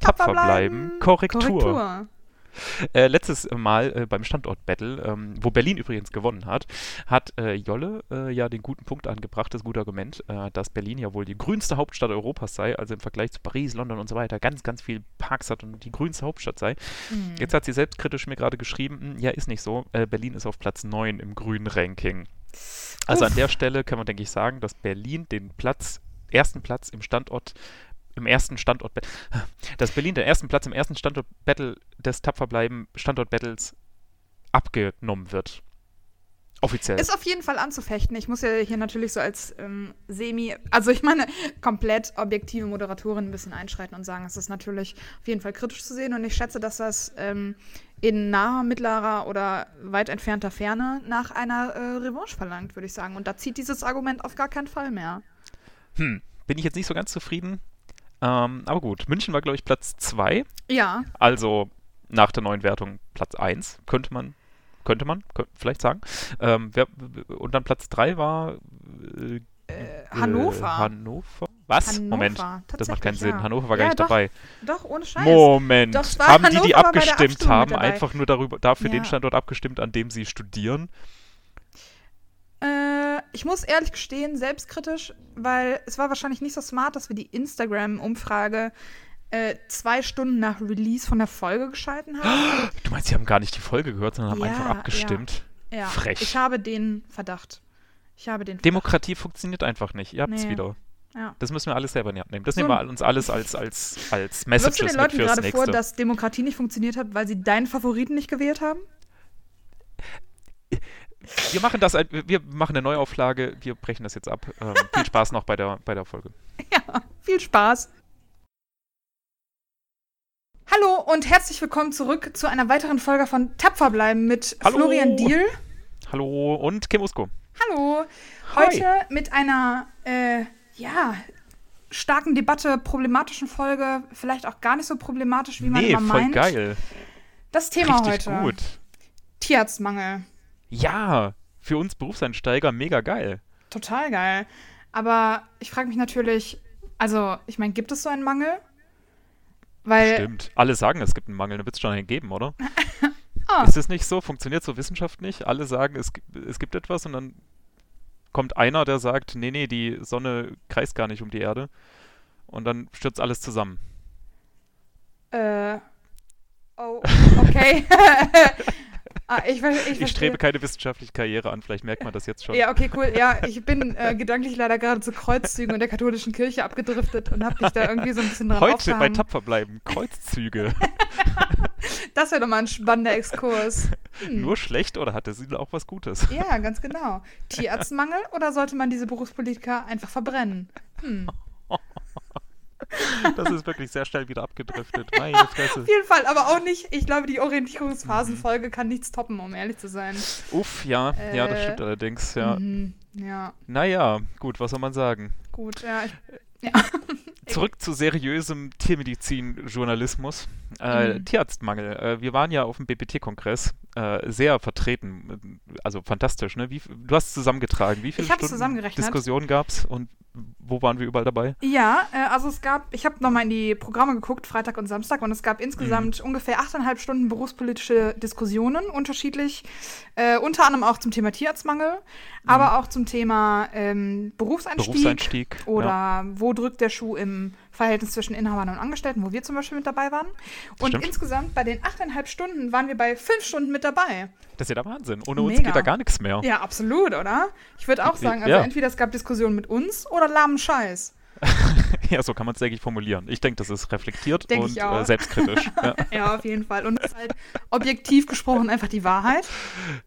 Tapfer bleiben. Korrektur. Korrektur. Äh, letztes Mal äh, beim Standort-Battle, ähm, wo Berlin übrigens gewonnen hat, hat äh, Jolle äh, ja den guten Punkt angebracht, das gute Argument, äh, dass Berlin ja wohl die grünste Hauptstadt Europas sei, also im Vergleich zu Paris, London und so weiter, ganz, ganz viel Parks hat und die grünste Hauptstadt sei. Mhm. Jetzt hat sie selbstkritisch mir gerade geschrieben, hm, ja, ist nicht so, äh, Berlin ist auf Platz 9 im grünen Ranking. Also Uff. an der Stelle kann man, denke ich, sagen, dass Berlin den Platz, ersten Platz im Standort im ersten Standort, dass Berlin den ersten Platz im ersten Standort Battle des Tapferbleiben Standort Battles abgenommen wird. Offiziell. Ist auf jeden Fall anzufechten. Ich muss ja hier natürlich so als ähm, semi, also ich meine, komplett objektive Moderatorin ein bisschen einschreiten und sagen, es ist natürlich auf jeden Fall kritisch zu sehen und ich schätze, dass das ähm, in naher, mittlerer oder weit entfernter Ferne nach einer äh, Revanche verlangt, würde ich sagen. Und da zieht dieses Argument auf gar keinen Fall mehr. Hm, bin ich jetzt nicht so ganz zufrieden. Ähm, aber gut, München war, glaube ich, Platz 2. Ja. Also nach der neuen Wertung Platz 1, könnte man, könnte man könnte vielleicht sagen. Ähm, wer, und dann Platz 3 war äh, äh, Hannover. Äh, Hannover? Was? Hannover, Moment, das macht keinen Sinn. Ja. Hannover war gar nicht doch, dabei. Doch, ohne Scheiß. Moment. Haben Hannover die, die abgestimmt haben, einfach nur darüber, dafür ja. den Standort abgestimmt, an dem sie studieren? Äh, ich muss ehrlich gestehen, selbstkritisch, weil es war wahrscheinlich nicht so smart, dass wir die Instagram-Umfrage äh, zwei Stunden nach Release von der Folge geschalten haben. Du meinst, sie haben gar nicht die Folge gehört, sondern ja, haben einfach abgestimmt? Ja, ja. Frech. Ich habe den Verdacht. Ich habe den Verdacht. Demokratie funktioniert einfach nicht. Ihr habt es nee. wieder. Ja. Das müssen wir alles selber in die Hand nehmen. Das so, nehmen wir uns alles als, als, als Messages du den Leuten gerade vor, dass Demokratie nicht funktioniert hat, weil sie deinen Favoriten nicht gewählt haben? Wir machen das, wir machen eine Neuauflage, wir brechen das jetzt ab. Ähm, viel Spaß noch bei der, bei der Folge. Ja, viel Spaß. Hallo und herzlich willkommen zurück zu einer weiteren Folge von Tapfer bleiben mit Hallo. Florian Diel. Hallo und Kim Usko. Hallo. Heute Hi. mit einer, äh, ja, starken Debatte, problematischen Folge, vielleicht auch gar nicht so problematisch, wie man immer voll meint. geil. Das Thema Richtig heute. gut. Tierarztmangel. Ja, für uns Berufseinsteiger mega geil. Total geil. Aber ich frage mich natürlich, also, ich meine, gibt es so einen Mangel? Weil Stimmt. Alle sagen, es gibt einen Mangel, dann wird es schon einen geben, oder? oh. Ist es nicht so? Funktioniert so Wissenschaft nicht? Alle sagen, es, es gibt etwas und dann kommt einer, der sagt, nee, nee, die Sonne kreist gar nicht um die Erde. Und dann stürzt alles zusammen. Äh. Oh, okay. Ah, ich, ich, ich, strebe keine wissenschaftliche Karriere an, vielleicht merkt man das jetzt schon. Ja, okay, cool. Ja, ich bin äh, gedanklich leider gerade zu Kreuzzügen und der katholischen Kirche abgedriftet und habe mich da irgendwie so ein bisschen dran Heute aufgehangen. bei Tapfer bleiben, Kreuzzüge. das wäre doch mal ein spannender Exkurs. Hm. Nur schlecht oder hatte sie auch was Gutes? Ja, ganz genau. Tierarztmangel oder sollte man diese Berufspolitiker einfach verbrennen? Hm. Das ist wirklich sehr schnell wieder abgedriftet. Meine Fresse. Auf jeden Fall, aber auch nicht. Ich glaube, die Orientierungsphasenfolge kann nichts toppen, um ehrlich zu sein. Uff, ja, äh, ja, das stimmt äh, allerdings, ja. Mhm, ja. Naja, gut, was soll man sagen? Gut, ja. Ich, ja. Zurück zu seriösem Tiermedizin-Journalismus. Äh, mhm. Tierarztmangel. Äh, wir waren ja auf dem BPT-Kongress äh, sehr vertreten. Also fantastisch, ne? Wie, du hast zusammengetragen. Wie viele Stunden Diskussionen gab es und wo waren wir überall dabei? Ja, äh, also es gab, ich habe nochmal in die Programme geguckt, Freitag und Samstag, und es gab insgesamt mhm. ungefähr achteinhalb Stunden berufspolitische Diskussionen, unterschiedlich, äh, unter anderem auch zum Thema Tierarztmangel, mhm. aber auch zum Thema ähm, Berufseinstieg, Berufseinstieg oder ja. wo drückt der Schuh im Verhältnis zwischen Inhabern und Angestellten, wo wir zum Beispiel mit dabei waren. Und Stimmt. insgesamt bei den achteinhalb Stunden waren wir bei fünf Stunden mit dabei. Das ist ja der Wahnsinn. Ohne Mega. uns geht da gar nichts mehr. Ja, absolut, oder? Ich würde auch sagen, also ja. entweder es gab Diskussionen mit uns oder lahmen Scheiß. ja, so kann man es, denke ich, formulieren. Ich denke, das ist reflektiert denk und äh, selbstkritisch. ja. ja. auf jeden Fall. Und es ist halt objektiv gesprochen einfach die Wahrheit.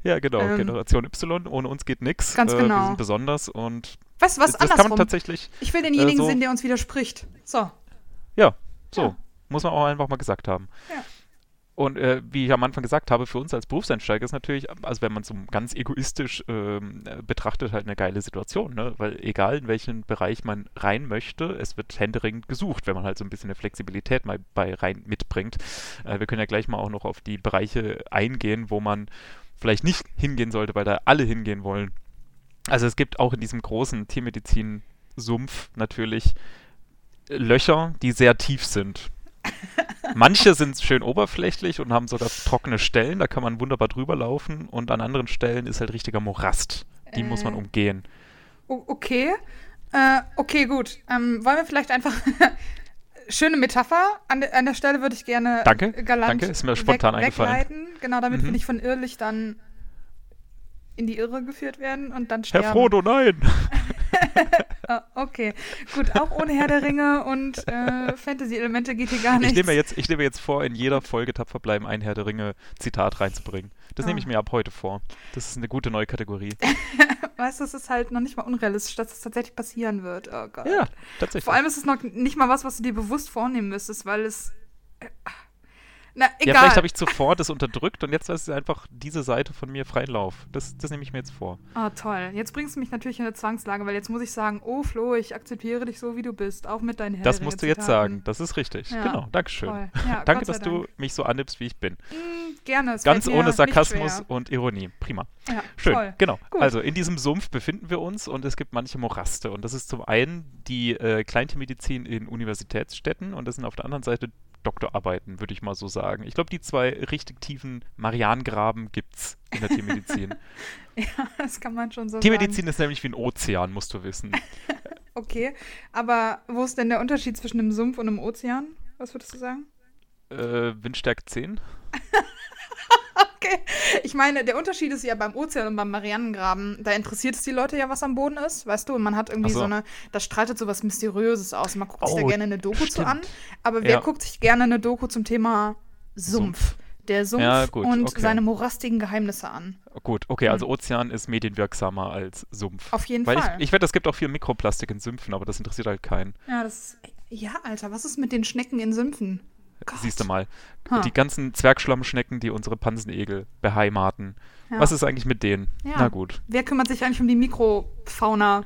Ja, genau. Ähm, Generation Y, ohne uns geht nichts. Ganz genau. Äh, wir genau. sind besonders und Weißt du was, das andersrum. kann man tatsächlich. Ich will denjenigen äh, so, sehen, der uns widerspricht. So. Ja, so. Ja. Muss man auch einfach mal gesagt haben. Ja. Und äh, wie ich am Anfang gesagt habe, für uns als Berufseinsteiger ist natürlich, also wenn man es so ganz egoistisch ähm, betrachtet, halt eine geile Situation, ne? Weil egal in welchen Bereich man rein möchte, es wird händeringend gesucht, wenn man halt so ein bisschen eine Flexibilität mal bei rein mitbringt. Äh, wir können ja gleich mal auch noch auf die Bereiche eingehen, wo man vielleicht nicht hingehen sollte, weil da alle hingehen wollen. Also es gibt auch in diesem großen Tiermedizin Sumpf natürlich Löcher, die sehr tief sind. Manche sind schön oberflächlich und haben sogar trockene Stellen, da kann man wunderbar drüber laufen und an anderen Stellen ist halt richtiger Morast. Die äh, muss man äh. umgehen. Okay. Äh, okay, gut. Ähm, wollen wir vielleicht einfach. Schöne Metapher. An, an, der Stelle würde ich gerne danke, galant danke, ist mir spontan weg, eingefallen. Wegleiten. Genau, damit mhm. wir nicht von Irrlichtern in die Irre geführt werden und dann sterben. Herr Frodo, nein! Ah, okay, gut, auch ohne Herr der Ringe und äh, Fantasy-Elemente geht hier gar nicht. Ich nehme, jetzt, ich nehme jetzt vor, in jeder Folge tapfer bleiben, ein Herr der Ringe-Zitat reinzubringen. Das oh. nehme ich mir ab heute vor. Das ist eine gute neue Kategorie. weißt du, es ist halt noch nicht mal unrealistisch, dass es tatsächlich passieren wird. Oh Gott. Ja, tatsächlich. Vor allem ist es noch nicht mal was, was du dir bewusst vornehmen müsstest, weil es. Äh, na, egal. Ja, vielleicht habe ich zuvor das unterdrückt und jetzt ist es einfach diese Seite von mir freien Lauf. Das, das nehme ich mir jetzt vor. Ah, oh, toll. Jetzt bringst du mich natürlich in eine Zwangslage, weil jetzt muss ich sagen, oh Flo, ich akzeptiere dich so, wie du bist, auch mit deinen Herren. Das musst du jetzt sagen. Das ist richtig. Ja. Genau. Dankeschön. Ja, Danke, dass Dank. du mich so annimmst, wie ich bin. Mm, gerne. Es Ganz ohne Sarkasmus und Ironie. Prima. Ja, Schön. Toll. Genau. Gut. Also in diesem Sumpf befinden wir uns und es gibt manche Moraste. Und das ist zum einen die äh, Kleintiermedizin in Universitätsstädten und das sind auf der anderen Seite Doktorarbeiten, würde ich mal so sagen. Ich glaube, die zwei richtig tiefen Marianengraben gibt es in der Tiermedizin. ja, das kann man schon so Tiermedizin sagen. ist nämlich wie ein Ozean, musst du wissen. okay, aber wo ist denn der Unterschied zwischen einem Sumpf und einem Ozean? Was würdest du sagen? Äh, Windstärke 10. okay. Ich meine, der Unterschied ist ja beim Ozean und beim Marianengraben, da interessiert es die Leute ja, was am Boden ist, weißt du? Und man hat irgendwie so. so. eine, da streitet so was Mysteriöses aus. Man guckt oh, sich da gerne eine Doku stimmt. zu an. Aber wer ja. guckt sich gerne eine Doku zum Thema Sumpf? Sumpf. Der Sumpf ja, gut, und okay. seine morastigen Geheimnisse an. Gut, okay, also hm. Ozean ist medienwirksamer als Sumpf. Auf jeden Weil Fall. Ich, ich wette, es gibt auch viel Mikroplastik in Sümpfen, aber das interessiert halt keinen. Ja, das. Ja, Alter, was ist mit den Schnecken in Sümpfen? Gott. Siehst du mal. Huh. Die ganzen Zwergschlammschnecken, die unsere Pansenegel beheimaten. Ja. Was ist eigentlich mit denen? Ja. Na gut. Wer kümmert sich eigentlich um die Mikrofauna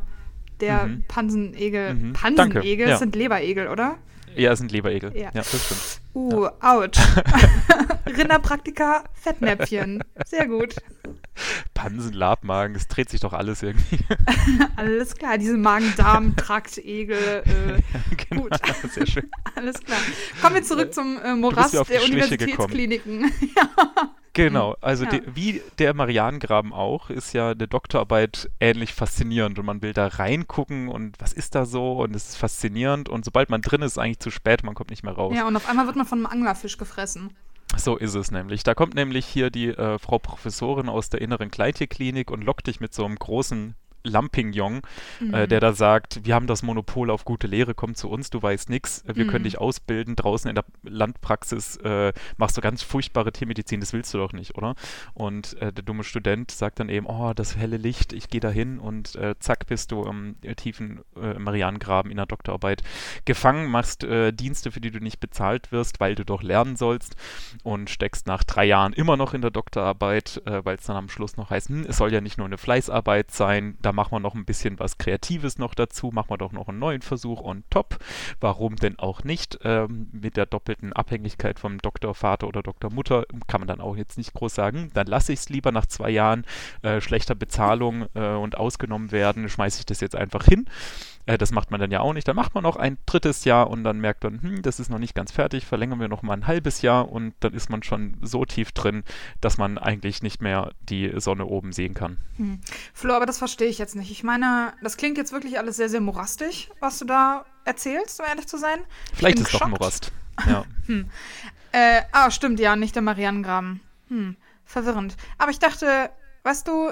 der mhm. Pansenegel? Mhm. Pansenegel ja. sind Leberegel, oder? Ja, es sind Leberegel. Ja, das stimmt. Uh, ouch. Rinderpraktika, Fettnäpfchen. Sehr gut. Pansen, Labmagen, es dreht sich doch alles irgendwie. alles klar, diese Magen-Darm-Traktegel. Äh, ja, genau, gut. Sehr schön. alles klar. Kommen wir zurück zum äh, Morast der Universitätskliniken. ja. Genau, also ja. de, wie der Marianengraben auch, ist ja eine Doktorarbeit ähnlich faszinierend und man will da reingucken und was ist da so und es ist faszinierend und sobald man drin ist, ist eigentlich zu spät, man kommt nicht mehr raus. Ja, und auf einmal wird man von einem Anglerfisch gefressen. So ist es nämlich. Da kommt nämlich hier die äh, Frau Professorin aus der inneren Kleintierklinik und lockt dich mit so einem großen Lampignon, äh, mhm. äh, der da sagt, wir haben das Monopol auf gute Lehre, komm zu uns, du weißt nichts, wir mhm. können dich ausbilden, draußen in der Landpraxis äh, machst du ganz furchtbare Tiermedizin, das willst du doch nicht, oder? Und äh, der dumme Student sagt dann eben, oh, das helle Licht, ich gehe da hin und äh, zack bist du im tiefen äh, Marianengraben in der Doktorarbeit gefangen, machst Dienste, für die du nicht bezahlt wirst, weil du doch lernen sollst und steckst nach drei Jahren immer noch in der Doktorarbeit, weil es dann am Schluss noch heißt, hm, es soll ja nicht nur eine Fleißarbeit sein, da machen wir noch ein bisschen was Kreatives noch dazu, machen wir doch noch einen neuen Versuch on top. Warum denn auch nicht? Ähm, mit der doppelten Abhängigkeit vom Doktor Vater oder Doktor Mutter kann man dann auch jetzt nicht groß sagen. Dann lasse ich es lieber nach zwei Jahren äh, schlechter Bezahlung äh, und ausgenommen werden, schmeiße ich das jetzt einfach hin. Äh, das macht man dann ja auch nicht. Dann macht man noch ein drittes Jahr und dann merkt man, hm, das ist noch nicht ganz fertig, verlängern wir noch mal ein halbes Jahr und dann ist man schon so tief drin, dass man eigentlich nicht mehr die Sonne oben sehen kann. Hm. Flo, aber das verstehe ich jetzt nicht. Ich meine, das klingt jetzt wirklich alles sehr, sehr morastig, was du da erzählst, um ehrlich zu sein. Vielleicht ist es doch Morast. Ja. hm. äh, ah, stimmt, ja, nicht der Marianengraben. Hm, verwirrend. Aber ich dachte, weißt du,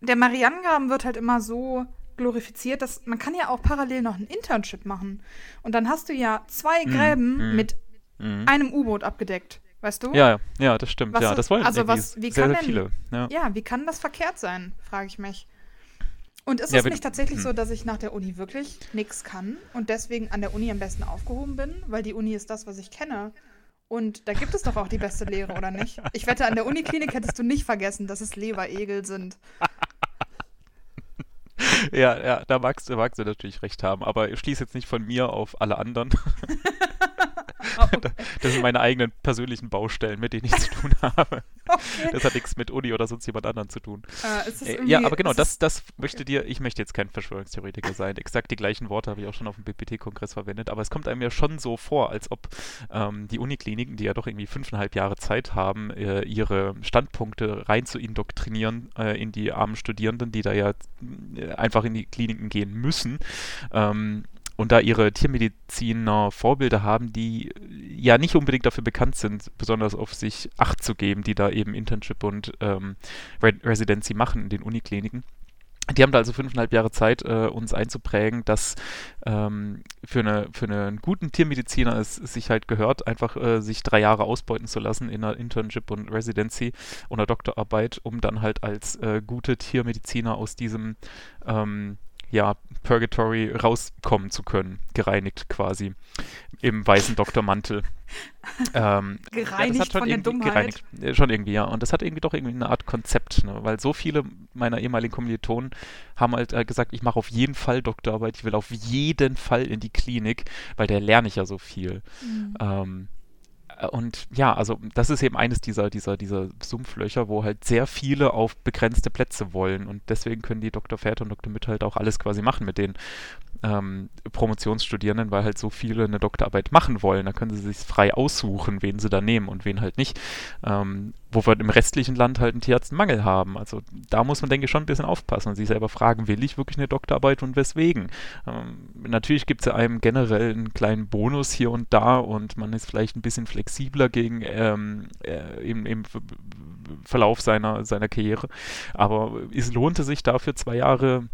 der Marianengraben wird halt immer so glorifiziert, dass man kann ja auch parallel noch ein Internship machen. Und dann hast du ja zwei mhm, Gräben mm, mit mm. einem U-Boot abgedeckt. Weißt du? Ja, ja, das stimmt. Was ja, das wollen also was, wie sehr, kann sehr viele. Ja. ja. wie kann das verkehrt sein, frage ich mich. Und ist ja, es nicht tatsächlich so, hm. dass ich nach der Uni wirklich nichts kann und deswegen an der Uni am besten aufgehoben bin? Weil die Uni ist das, was ich kenne. Und da gibt es doch auch die beste Lehre, oder nicht? Ich wette, an der Uniklinik hättest du nicht vergessen, dass es Leberegel sind. ja, ja, da magst, magst du natürlich recht haben, aber schließ jetzt nicht von mir auf alle anderen. Oh, okay. Das sind meine eigenen persönlichen Baustellen, mit denen ich zu tun habe. Okay. Das hat nichts mit Uni oder sonst jemand anderen zu tun. Äh, ja, aber genau, das, das möchte okay. dir, ich möchte jetzt kein Verschwörungstheoretiker sein. Exakt die gleichen Worte habe ich auch schon auf dem BPT-Kongress verwendet, aber es kommt einem ja schon so vor, als ob ähm, die Unikliniken, die ja doch irgendwie fünfeinhalb Jahre Zeit haben, äh, ihre Standpunkte rein zu indoktrinieren äh, in die armen Studierenden, die da ja äh, einfach in die Kliniken gehen müssen. Ähm, und da ihre Tiermediziner Vorbilder haben, die ja nicht unbedingt dafür bekannt sind, besonders auf sich Acht zu geben, die da eben Internship und ähm, Residency machen in den Unikliniken. Die haben da also fünfeinhalb Jahre Zeit, äh, uns einzuprägen, dass ähm, für, eine, für einen guten Tiermediziner es, es sich halt gehört, einfach äh, sich drei Jahre ausbeuten zu lassen in einer Internship und Residency einer Doktorarbeit, um dann halt als äh, gute Tiermediziner aus diesem ähm, ja, Purgatory rauskommen zu können, gereinigt quasi, im weißen Doktormantel. ähm, gereinigt ja, von der Dummheit? Gereinigt, äh, schon irgendwie, ja. Und das hat irgendwie doch irgendwie eine Art Konzept, ne? weil so viele meiner ehemaligen Kommilitonen haben halt äh, gesagt, ich mache auf jeden Fall Doktorarbeit, ich will auf jeden Fall in die Klinik, weil da lerne ich ja so viel. Mhm. Ähm, äh, und ja, also das ist eben eines dieser, dieser, dieser Sumpflöcher, wo halt sehr viele auf begrenzte Plätze wollen. Und deswegen können die Dr. Väter und Dr. Mütter halt auch alles quasi machen mit den ähm, Promotionsstudierenden, weil halt so viele eine Doktorarbeit machen wollen. Da können sie sich frei aussuchen, wen sie da nehmen und wen halt nicht. Ähm, wo wir im restlichen Land halt einen Tierarztmangel haben. Also da muss man, denke ich, schon ein bisschen aufpassen und sich selber fragen, will ich wirklich eine Doktorarbeit und weswegen? Ähm, natürlich gibt es ja einem generell einen kleinen Bonus hier und da und man ist vielleicht ein bisschen flexibler gegen ähm, äh, im, im Verlauf seiner, seiner Karriere. Aber es lohnte sich dafür zwei Jahre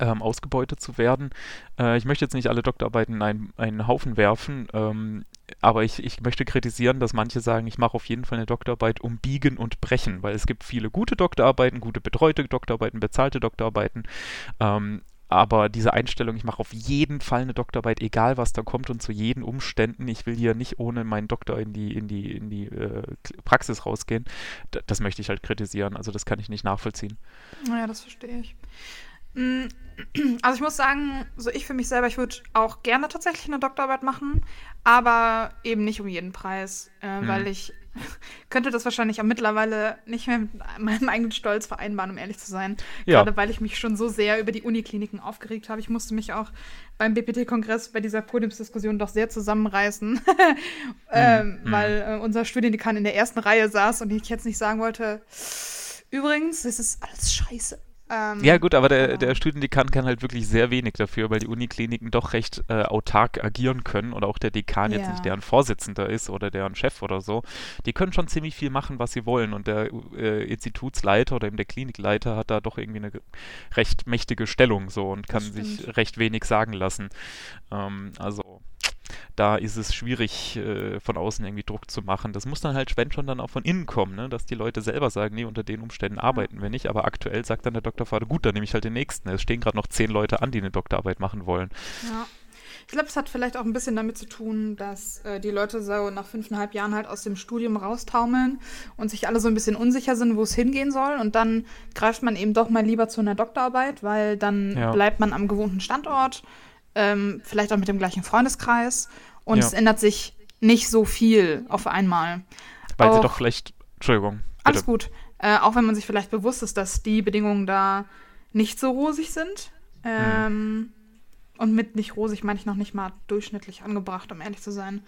ähm, ausgebeutet zu werden. Äh, ich möchte jetzt nicht alle Doktorarbeiten in einen, einen Haufen werfen, ähm, aber ich, ich möchte kritisieren, dass manche sagen, ich mache auf jeden Fall eine Doktorarbeit um Biegen und Brechen, weil es gibt viele gute Doktorarbeiten, gute betreute Doktorarbeiten, bezahlte Doktorarbeiten. Ähm, aber diese Einstellung, ich mache auf jeden Fall eine Doktorarbeit, egal was da kommt und zu jeden Umständen, ich will hier nicht ohne meinen Doktor in die, in die, in die äh, Praxis rausgehen, das möchte ich halt kritisieren. Also das kann ich nicht nachvollziehen. Naja, das verstehe ich. Mm, also ich muss sagen, so ich für mich selber, ich würde auch gerne tatsächlich eine Doktorarbeit machen, aber eben nicht um jeden Preis, äh, hm. weil ich könnte das wahrscheinlich auch mittlerweile nicht mehr mit meinem eigenen Stolz vereinbaren, um ehrlich zu sein. Ja. Gerade weil ich mich schon so sehr über die Unikliniken aufgeregt habe. Ich musste mich auch beim BPT-Kongress bei dieser Podiumsdiskussion doch sehr zusammenreißen, ähm, mhm. weil äh, unser Studiendekan in der ersten Reihe saß und ich jetzt nicht sagen wollte, übrigens, das ist alles scheiße. Ähm, ja, gut, aber der, genau. der Studiendekan kann halt wirklich sehr wenig dafür, weil die Unikliniken doch recht äh, autark agieren können oder auch der Dekan ja. jetzt nicht deren Vorsitzender ist oder deren Chef oder so. Die können schon ziemlich viel machen, was sie wollen und der äh, Institutsleiter oder eben der Klinikleiter hat da doch irgendwie eine recht mächtige Stellung so und kann sich recht wenig sagen lassen. Ähm, also da ist es schwierig, äh, von außen irgendwie Druck zu machen. Das muss dann halt, wenn schon, dann auch von innen kommen, ne? dass die Leute selber sagen, nee, unter den Umständen arbeiten wir nicht. Aber aktuell sagt dann der Doktorvater, gut, dann nehme ich halt den nächsten. Es stehen gerade noch zehn Leute an, die eine Doktorarbeit machen wollen. Ja. Ich glaube, es hat vielleicht auch ein bisschen damit zu tun, dass äh, die Leute so nach fünfeinhalb Jahren halt aus dem Studium raustaumeln und sich alle so ein bisschen unsicher sind, wo es hingehen soll. Und dann greift man eben doch mal lieber zu einer Doktorarbeit, weil dann ja. bleibt man am gewohnten Standort ähm, vielleicht auch mit dem gleichen Freundeskreis und ja. es ändert sich nicht so viel auf einmal. Weil auch, sie doch vielleicht, Entschuldigung. Bitte. Alles gut. Äh, auch wenn man sich vielleicht bewusst ist, dass die Bedingungen da nicht so rosig sind. Ähm, hm. Und mit nicht rosig meine ich noch nicht mal durchschnittlich angebracht, um ehrlich zu sein.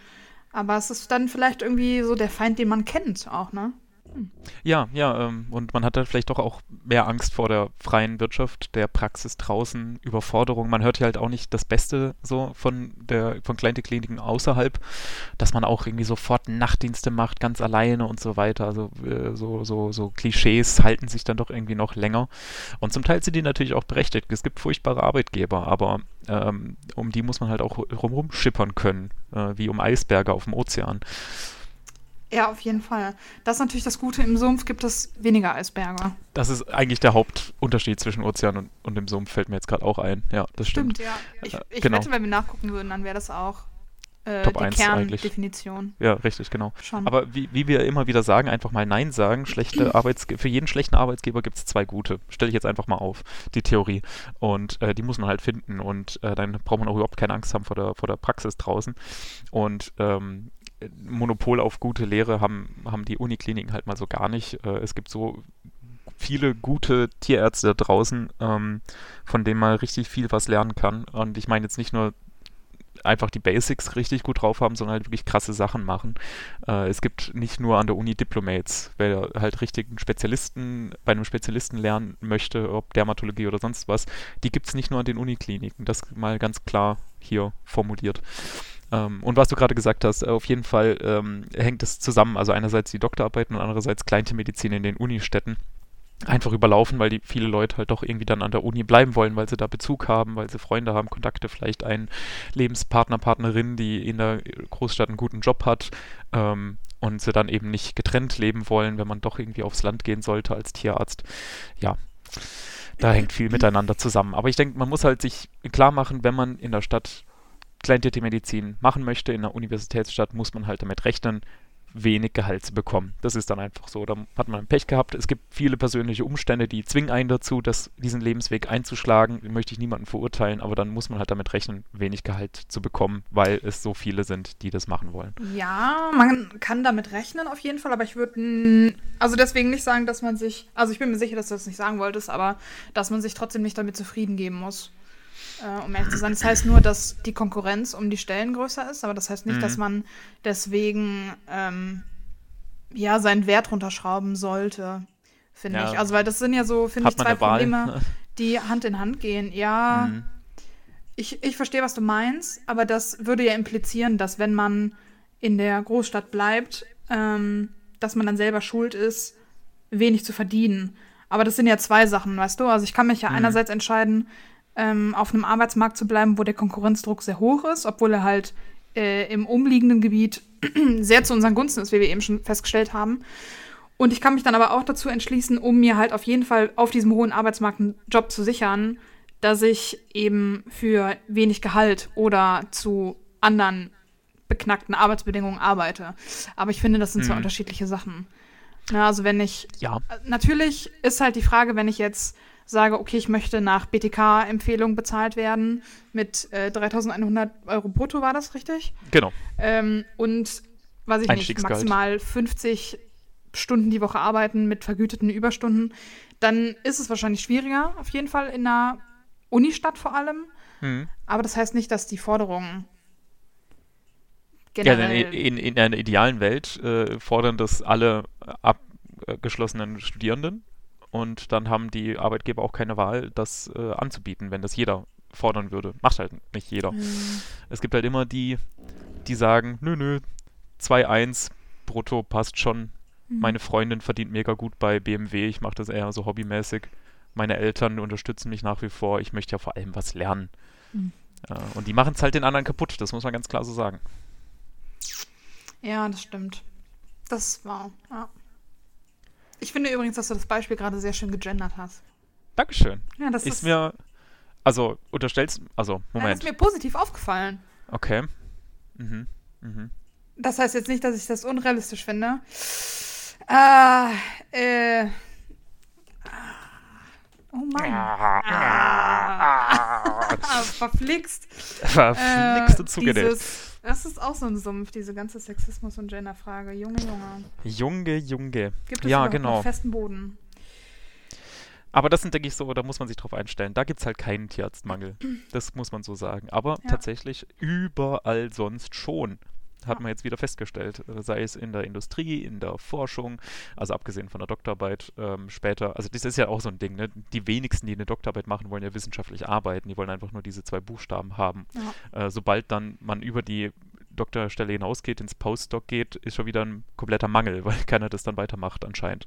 Aber es ist dann vielleicht irgendwie so der Feind, den man kennt, auch, ne? Ja, ja, ähm, und man hat dann vielleicht doch auch mehr Angst vor der freien Wirtschaft, der Praxis draußen, Überforderung. Man hört ja halt auch nicht das Beste so von der von Kleintekliniken außerhalb, dass man auch irgendwie sofort Nachtdienste macht, ganz alleine und so weiter. Also äh, so, so, so Klischees halten sich dann doch irgendwie noch länger. Und zum Teil sind die natürlich auch berechtigt. Es gibt furchtbare Arbeitgeber, aber ähm, um die muss man halt auch rumrum können, äh, wie um Eisberge auf dem Ozean. Ja, auf jeden Fall. Das ist natürlich das Gute, im Sumpf gibt es weniger Eisberge. Das ist eigentlich der Hauptunterschied zwischen Ozean und, und dem Sumpf, fällt mir jetzt gerade auch ein. Ja, das stimmt. Stimmt, ja. Ich, ich genau. wette, wenn wir nachgucken würden, dann wäre das auch äh, Top die 1 Kerndefinition. Ja, richtig, genau. Schon. Aber wie, wie wir immer wieder sagen, einfach mal Nein sagen. Schlechte Arbeitsge für jeden schlechten Arbeitgeber gibt es zwei gute. Stelle ich jetzt einfach mal auf, die Theorie. Und äh, die muss man halt finden. Und äh, dann braucht man auch überhaupt keine Angst haben vor der, vor der Praxis draußen. Und ähm, Monopol auf gute Lehre haben, haben die Unikliniken halt mal so gar nicht. Äh, es gibt so viele gute Tierärzte da draußen, ähm, von denen man richtig viel was lernen kann. Und ich meine jetzt nicht nur einfach die Basics richtig gut drauf haben, sondern halt wirklich krasse Sachen machen. Äh, es gibt nicht nur an der Uni Diplomates, wer halt richtig Spezialisten, bei einem Spezialisten lernen möchte, ob Dermatologie oder sonst was, die gibt es nicht nur an den Unikliniken. Das mal ganz klar hier formuliert. Ähm, und was du gerade gesagt hast, auf jeden Fall ähm, hängt es zusammen. Also einerseits die Doktorarbeiten und andererseits Kleintiermedizin in den Unistädten einfach überlaufen, weil die viele Leute halt doch irgendwie dann an der Uni bleiben wollen, weil sie da Bezug haben, weil sie Freunde haben, Kontakte, vielleicht einen Lebenspartner, Partnerin, die in der Großstadt einen guten Job hat ähm, und sie dann eben nicht getrennt leben wollen, wenn man doch irgendwie aufs Land gehen sollte als Tierarzt. Ja, da hängt viel miteinander zusammen. Aber ich denke, man muss halt sich klar machen, wenn man in der Stadt Kleintiermedizin machen möchte, in einer Universitätsstadt, muss man halt damit rechnen, wenig Gehalt zu bekommen. Das ist dann einfach so. Da hat man Pech gehabt. Es gibt viele persönliche Umstände, die zwingen einen dazu, das, diesen Lebensweg einzuschlagen. Den möchte ich niemanden verurteilen, aber dann muss man halt damit rechnen, wenig Gehalt zu bekommen, weil es so viele sind, die das machen wollen. Ja, man kann damit rechnen auf jeden Fall, aber ich würde also deswegen nicht sagen, dass man sich, also ich bin mir sicher, dass du das nicht sagen wolltest, aber dass man sich trotzdem nicht damit zufrieden geben muss äh, um ehrlich zu sein. Das heißt nur, dass die Konkurrenz um die Stellen größer ist, aber das heißt nicht, mhm. dass man deswegen ähm, ja seinen Wert runterschrauben sollte, finde ja. ich. Also weil das sind ja so, finde ich, zwei Probleme, Wahl? die Hand in Hand gehen. Ja, mhm. ich, ich verstehe, was du meinst, aber das würde ja implizieren, dass wenn man in der Großstadt bleibt, ähm, dass man dann selber schuld ist, wenig zu verdienen. Aber das sind ja zwei Sachen, weißt du? Also ich kann mich ja mhm. einerseits entscheiden, ähm, auf einem Arbeitsmarkt zu bleiben, wo der Konkurrenzdruck sehr hoch ist, obwohl er halt äh, im umliegenden Gebiet sehr zu unseren Gunsten ist, wie wir eben schon festgestellt haben. Und ich kann mich dann aber auch dazu entschließen, um mir halt auf jeden Fall auf diesem hohen Arbeitsmarkt einen Job zu sichern, dass ich eben für wenig Gehalt oder zu anderen beknackten Arbeitsbedingungen arbeite. Aber ich finde, das sind mhm. zwei unterschiedliche Sachen. Ja, also wenn ich. Ja. Natürlich ist halt die Frage, wenn ich jetzt sage, okay, ich möchte nach BTK-Empfehlung bezahlt werden mit äh, 3100 Euro brutto, war das richtig? Genau. Ähm, und, weiß ich nicht, maximal 50 Stunden die Woche arbeiten mit vergüteten Überstunden, dann ist es wahrscheinlich schwieriger, auf jeden Fall in einer Unistadt vor allem. Mhm. Aber das heißt nicht, dass die Forderungen generell... Ja, in, in, in einer idealen Welt äh, fordern das alle abgeschlossenen Studierenden und dann haben die Arbeitgeber auch keine Wahl, das äh, anzubieten, wenn das jeder fordern würde. Macht halt nicht jeder. Mhm. Es gibt halt immer die, die sagen, nö, nö, 2-1 brutto passt schon. Mhm. Meine Freundin verdient mega gut bei BMW, ich mache das eher so hobbymäßig. Meine Eltern unterstützen mich nach wie vor, ich möchte ja vor allem was lernen. Mhm. Äh, und die machen es halt den anderen kaputt, das muss man ganz klar so sagen. Ja, das stimmt. Das war, ja. Ich finde übrigens, dass du das Beispiel gerade sehr schön gegendert hast. Dankeschön. Ja, das ist, ist mir, also unterstellst, also Moment. Das ist mir positiv aufgefallen. Okay. Mhm. Mhm. Das heißt jetzt nicht, dass ich das unrealistisch finde. Äh, äh. Oh Mann. Ah, ah, verflixt. Verflixt und äh, zugenäht. Das ist auch so ein Sumpf, diese ganze Sexismus- und Genderfrage. Junge, Junge. Junge, Junge. Gibt es ja, genau. festen Boden? Aber das sind, denke ich, so, da muss man sich drauf einstellen. Da gibt es halt keinen Tierarztmangel. Das muss man so sagen. Aber ja. tatsächlich überall sonst schon hat man jetzt wieder festgestellt, äh, sei es in der Industrie, in der Forschung, also abgesehen von der Doktorarbeit ähm, später, also das ist ja auch so ein Ding, ne? die wenigsten, die eine Doktorarbeit machen, wollen ja wissenschaftlich arbeiten, die wollen einfach nur diese zwei Buchstaben haben. Ja. Äh, sobald dann man über die Doktorstelle hinausgeht, ins Postdoc geht, ist schon wieder ein kompletter Mangel, weil keiner das dann weitermacht anscheinend.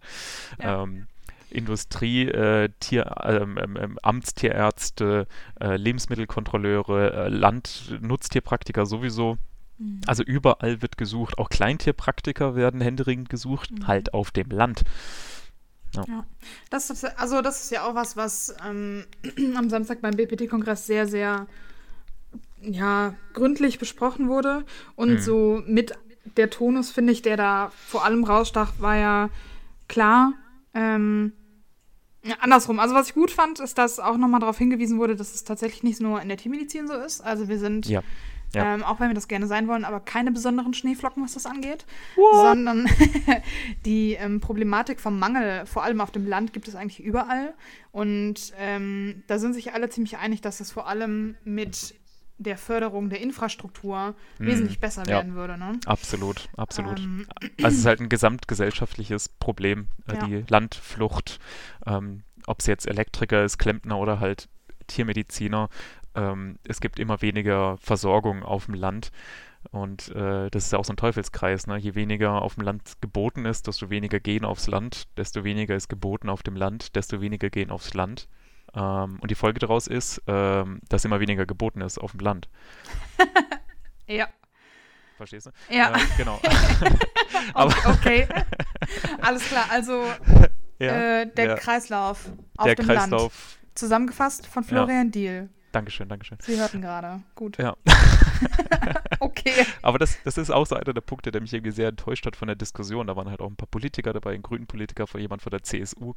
Ja. Ähm, Industrie, äh, Tier, ähm, ähm, ähm Amtstierärzte, äh, Lebensmittelkontrolleure, äh, Landnutztierpraktiker sowieso. Mhm. Also überall wird gesucht. Auch Kleintierpraktiker werden händeringend gesucht, mhm. halt auf dem Land. Ja. ja. Das ist, also das ist ja auch was, was ähm, am Samstag beim BPT-Kongress sehr, sehr ja, gründlich besprochen wurde. Und mhm. so mit der Tonus, finde ich, der da vor allem rausstach, war ja klar. Ähm, andersrum. Also was ich gut fand, ist, dass auch nochmal darauf hingewiesen wurde, dass es tatsächlich nicht nur in der Tiermedizin so ist. Also wir sind, ja. Ja. Ähm, auch wenn wir das gerne sein wollen, aber keine besonderen Schneeflocken, was das angeht. What? Sondern die ähm, Problematik vom Mangel, vor allem auf dem Land, gibt es eigentlich überall. Und ähm, da sind sich alle ziemlich einig, dass es vor allem mit der Förderung der Infrastruktur mm, wesentlich besser ja. werden würde. Ne? Absolut, absolut. Ähm. Also es ist halt ein gesamtgesellschaftliches Problem, äh, ja. die Landflucht, ähm, ob es jetzt Elektriker ist, Klempner oder halt Tiermediziner. Ähm, es gibt immer weniger Versorgung auf dem Land. Und äh, das ist ja auch so ein Teufelskreis. Ne? Je weniger auf dem Land geboten ist, desto weniger gehen aufs Land, desto weniger ist geboten auf dem Land, desto weniger gehen aufs Land. Ähm, und die Folge daraus ist, ähm, dass immer weniger geboten ist auf dem Land. ja. Verstehst du? Ja. Äh, genau. Aber okay. Alles klar. Also ja, äh, der, der, Kreislauf auf der dem Kreislauf, Land. Zusammengefasst von Florian ja. Diel. Dankeschön, Dankeschön. Sie hörten gerade. Gut. Ja. okay. Aber das, das ist auch so einer der Punkte, der mich irgendwie sehr enttäuscht hat von der Diskussion. Da waren halt auch ein paar Politiker dabei, ein grünen Politiker, jemand von der CSU.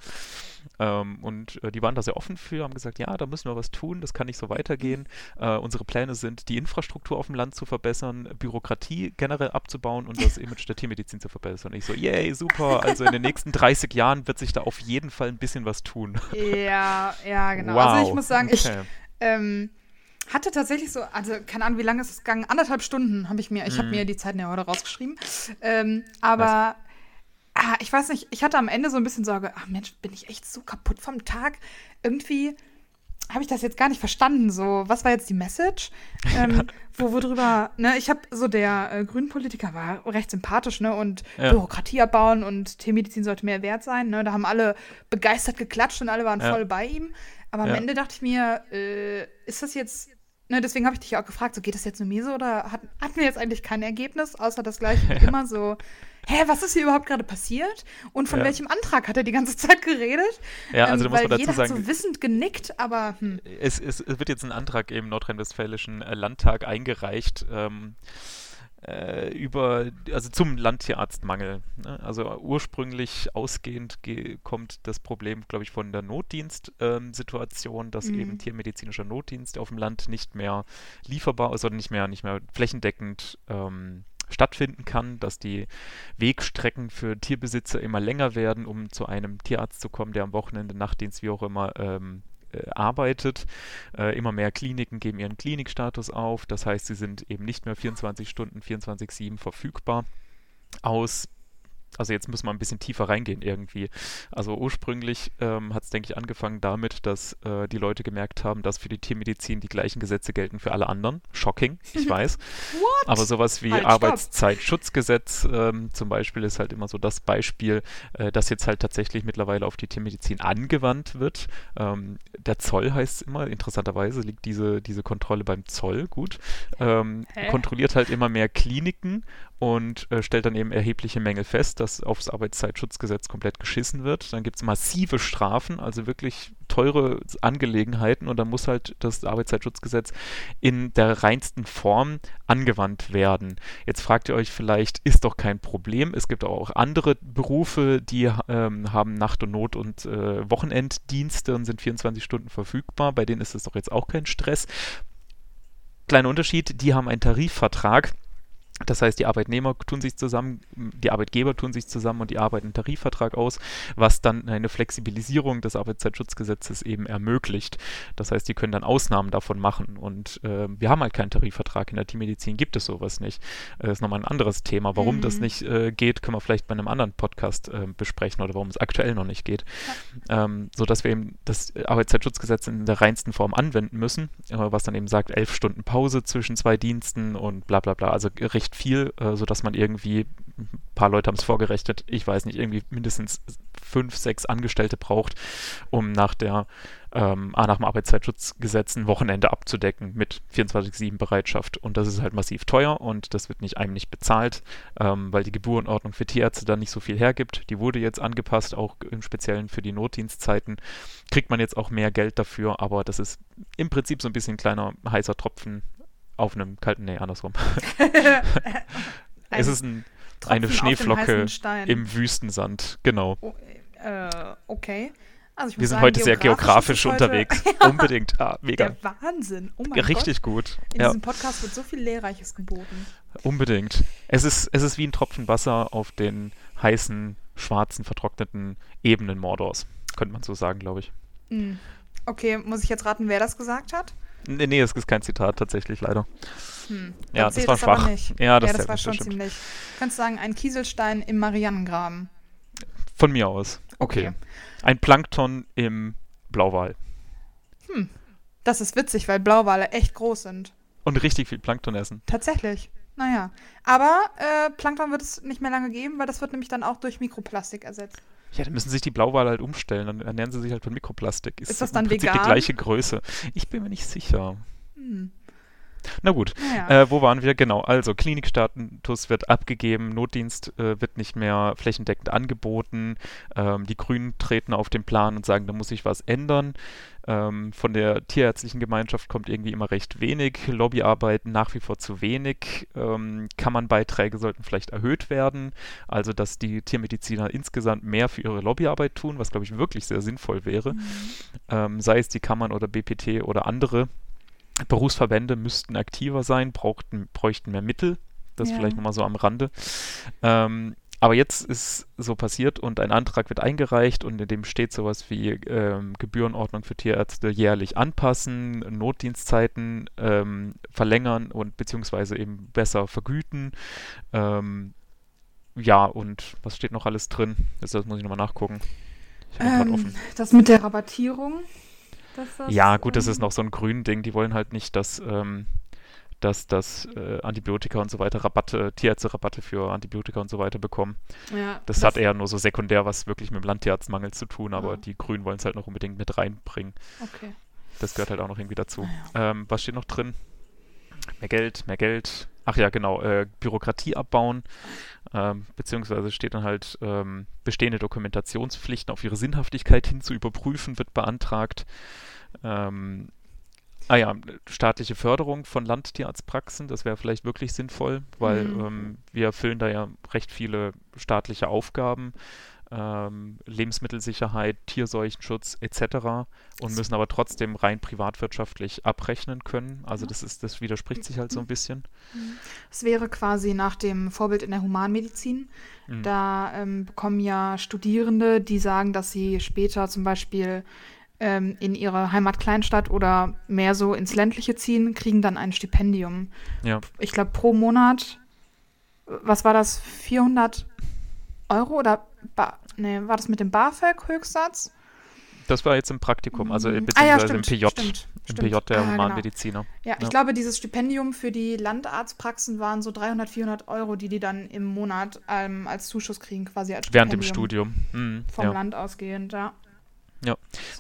Ähm, und äh, die waren da sehr offen für, haben gesagt, ja, da müssen wir was tun, das kann nicht so weitergehen. Äh, unsere Pläne sind, die Infrastruktur auf dem Land zu verbessern, Bürokratie generell abzubauen und das Image der Tiermedizin zu verbessern. Und ich so, yay, super. Also in den nächsten 30 Jahren wird sich da auf jeden Fall ein bisschen was tun. Ja, ja, genau. Wow. Also ich muss sagen, okay. ich ähm, hatte tatsächlich so, also keine Ahnung, wie lange ist es gegangen? Anderthalb Stunden habe ich mir, ich habe mhm. mir die Zeiten ja heute rausgeschrieben. Ähm, aber ah, ich weiß nicht, ich hatte am Ende so ein bisschen Sorge, ach Mensch, bin ich echt so kaputt vom Tag? Irgendwie habe ich das jetzt gar nicht verstanden. So, was war jetzt die Message? Ähm, wo, worüber, ne, ich habe so der äh, Grünpolitiker war recht sympathisch, ne, und ja. Bürokratie abbauen und Tiermedizin sollte mehr wert sein, ne, da haben alle begeistert geklatscht und alle waren ja. voll bei ihm. Aber am ja. Ende dachte ich mir, äh, ist das jetzt Ne, deswegen habe ich dich auch gefragt, so geht das jetzt nur mir so oder hat, hatten wir jetzt eigentlich kein Ergebnis, außer das gleiche wie immer so, hä, was ist hier überhaupt gerade passiert? Und von ja. welchem Antrag hat er die ganze Zeit geredet? Ja, also ähm, da muss man dazu sagen. Hat so wissend genickt, aber. Hm. Es, es, wird jetzt ein Antrag im Nordrhein-Westfälischen äh, Landtag eingereicht. Ähm, äh, über, also zum Landtierarztmangel. Ne? Also ursprünglich ausgehend kommt das Problem, glaube ich, von der Notdienstsituation, ähm, dass mhm. eben tiermedizinischer Notdienst auf dem Land nicht mehr lieferbar, also nicht mehr, nicht mehr flächendeckend ähm, stattfinden kann, dass die Wegstrecken für Tierbesitzer immer länger werden, um zu einem Tierarzt zu kommen, der am Wochenende, Nachtdienst, wie auch immer, ähm, äh, arbeitet. Äh, immer mehr Kliniken geben ihren Klinikstatus auf. Das heißt, sie sind eben nicht mehr 24 Stunden, 24-7 verfügbar. Aus also jetzt muss man ein bisschen tiefer reingehen irgendwie. Also ursprünglich ähm, hat es, denke ich, angefangen damit, dass äh, die Leute gemerkt haben, dass für die Tiermedizin die gleichen Gesetze gelten für alle anderen. Shocking, ich weiß. What? Aber sowas wie halt, Arbeitszeitschutzgesetz ähm, zum Beispiel ist halt immer so das Beispiel, äh, das jetzt halt tatsächlich mittlerweile auf die Tiermedizin angewandt wird. Ähm, der Zoll heißt es immer, interessanterweise liegt diese, diese Kontrolle beim Zoll, gut. Ähm, kontrolliert halt immer mehr Kliniken und äh, stellt dann eben erhebliche Mängel fest, dass aufs Arbeitszeitschutzgesetz komplett geschissen wird. Dann gibt es massive Strafen, also wirklich teure Angelegenheiten und dann muss halt das Arbeitszeitschutzgesetz in der reinsten Form angewandt werden. Jetzt fragt ihr euch vielleicht, ist doch kein Problem. Es gibt auch andere Berufe, die ähm, haben Nacht- und Not- und äh, Wochenenddienste und sind 24 Stunden verfügbar. Bei denen ist es doch jetzt auch kein Stress. Kleiner Unterschied, die haben einen Tarifvertrag das heißt, die Arbeitnehmer tun sich zusammen, die Arbeitgeber tun sich zusammen und die arbeiten einen Tarifvertrag aus, was dann eine Flexibilisierung des Arbeitszeitschutzgesetzes eben ermöglicht. Das heißt, die können dann Ausnahmen davon machen. Und äh, wir haben halt keinen Tarifvertrag. In der Tiermedizin gibt es sowas nicht. Äh, das ist nochmal ein anderes Thema. Warum mhm. das nicht äh, geht, können wir vielleicht bei einem anderen Podcast äh, besprechen oder warum es aktuell noch nicht geht. Ja. Ähm, sodass wir eben das Arbeitszeitschutzgesetz in der reinsten Form anwenden müssen, äh, was dann eben sagt, elf Stunden Pause zwischen zwei Diensten und bla bla bla. Also recht recht viel, äh, sodass man irgendwie, ein paar Leute haben es vorgerechnet, ich weiß nicht, irgendwie mindestens fünf, sechs Angestellte braucht, um nach der ähm, nach dem Arbeitszeitschutzgesetz ein Wochenende abzudecken mit 24-7 Bereitschaft. Und das ist halt massiv teuer und das wird nicht einem nicht bezahlt, ähm, weil die Geburtenordnung für Tierärzte dann nicht so viel hergibt. Die wurde jetzt angepasst, auch im Speziellen für die Notdienstzeiten. Kriegt man jetzt auch mehr Geld dafür, aber das ist im Prinzip so ein bisschen ein kleiner heißer Tropfen auf einem kalten, nee, andersrum. es ist ein, eine Schneeflocke im Wüstensand, genau. Oh, äh, okay. Also Wir sind sagen, heute sehr geografisch unterwegs. Unbedingt. Ah, mega. Der Wahnsinn. Oh mein Richtig Gott. gut. In ja. diesem Podcast wird so viel Lehrreiches geboten. Unbedingt. Es ist, es ist wie ein Tropfen Wasser auf den heißen, schwarzen, vertrockneten Ebenen Mordors. Könnte man so sagen, glaube ich. Mm. Okay, muss ich jetzt raten, wer das gesagt hat? Nee, nee, es ist kein Zitat tatsächlich, leider. Hm. Ja, das war schwach. Ja, das, ja, das war schon bestimmt. ziemlich. Könntest du sagen, ein Kieselstein im Marianengraben? Von mir aus. Okay. okay. Ein Plankton im Blauwal. Hm. Das ist witzig, weil Blauwale echt groß sind. Und richtig viel Plankton essen. Tatsächlich. Naja. Aber äh, Plankton wird es nicht mehr lange geben, weil das wird nämlich dann auch durch Mikroplastik ersetzt. Ja, dann müssen sich die Blauwale halt umstellen. Dann ernähren sie sich halt von Mikroplastik. Ist, ist das dann im Prinzip vegan? die gleiche Größe. Ich bin mir nicht sicher. Hm. Na gut, naja. äh, wo waren wir? Genau, also Klinikstatus wird abgegeben, Notdienst äh, wird nicht mehr flächendeckend angeboten. Ähm, die Grünen treten auf den Plan und sagen, da muss sich was ändern. Ähm, von der tierärztlichen Gemeinschaft kommt irgendwie immer recht wenig. Lobbyarbeit nach wie vor zu wenig. Ähm, Kammernbeiträge sollten vielleicht erhöht werden. Also, dass die Tiermediziner insgesamt mehr für ihre Lobbyarbeit tun, was, glaube ich, wirklich sehr sinnvoll wäre. Mhm. Ähm, sei es die Kammern oder BPT oder andere. Berufsverbände müssten aktiver sein, brauchten, bräuchten mehr Mittel. Das ja. vielleicht nochmal so am Rande. Ähm, aber jetzt ist so passiert und ein Antrag wird eingereicht und in dem steht sowas wie ähm, Gebührenordnung für Tierärzte jährlich anpassen, Notdienstzeiten ähm, verlängern und beziehungsweise eben besser vergüten. Ähm, ja, und was steht noch alles drin? Das, das muss ich nochmal nachgucken. Ähm, das mit der Rabattierung. Ja, gut, das ist noch so ein grün Ding. Die wollen halt nicht, dass ähm, dass das äh, Antibiotika und so weiter Rabatte, Tierärzte Rabatte für Antibiotika und so weiter bekommen. Ja, das, das, hat eher nur so sekundär was wirklich mit dem Landtierarztmangel zu tun, aber ja. die Grünen wollen es halt noch unbedingt mit reinbringen. Okay. Das gehört halt auch noch irgendwie dazu. Ja. Ähm, was steht noch drin? Mehr Geld, mehr Geld. Ach ja, genau, äh, Bürokratie abbauen, ähm, beziehungsweise steht dann halt ähm, bestehende Dokumentationspflichten auf ihre Sinnhaftigkeit hin zu überprüfen, wird beantragt. Ähm, Ah ja, staatliche Förderung von Landtierarztpraxen, das wäre vielleicht wirklich sinnvoll, weil mhm. ähm, wir erfüllen da ja recht viele staatliche Aufgaben, ähm, Lebensmittelsicherheit, Tierseuchenschutz etc. und müssen aber trotzdem rein privatwirtschaftlich abrechnen können. Also das ist, das widerspricht sich halt so ein bisschen. Mhm. Es wäre quasi nach dem Vorbild in der Humanmedizin. Mhm. Da ähm, bekommen ja Studierende, die sagen, dass sie später zum Beispiel ähm, in ihre Heimatkleinstadt oder mehr so ins ländliche ziehen, kriegen dann ein Stipendium. Ja. Ich glaube pro Monat, was war das, 400 Euro oder, ba nee, war das mit dem BAföG Höchstsatz? Das war jetzt im Praktikum, also mhm. beziehungsweise ah, ja, stimmt, im PJ. Stimmt, Im PJ der ah, Humanmediziner. Genau. Ja, ich ja. glaube, dieses Stipendium für die Landarztpraxen waren so 300, 400 Euro, die die dann im Monat ähm, als Zuschuss kriegen, quasi als Stipendium. Während dem Studium. Mhm, vom ja. Land ausgehend, ja. Ja,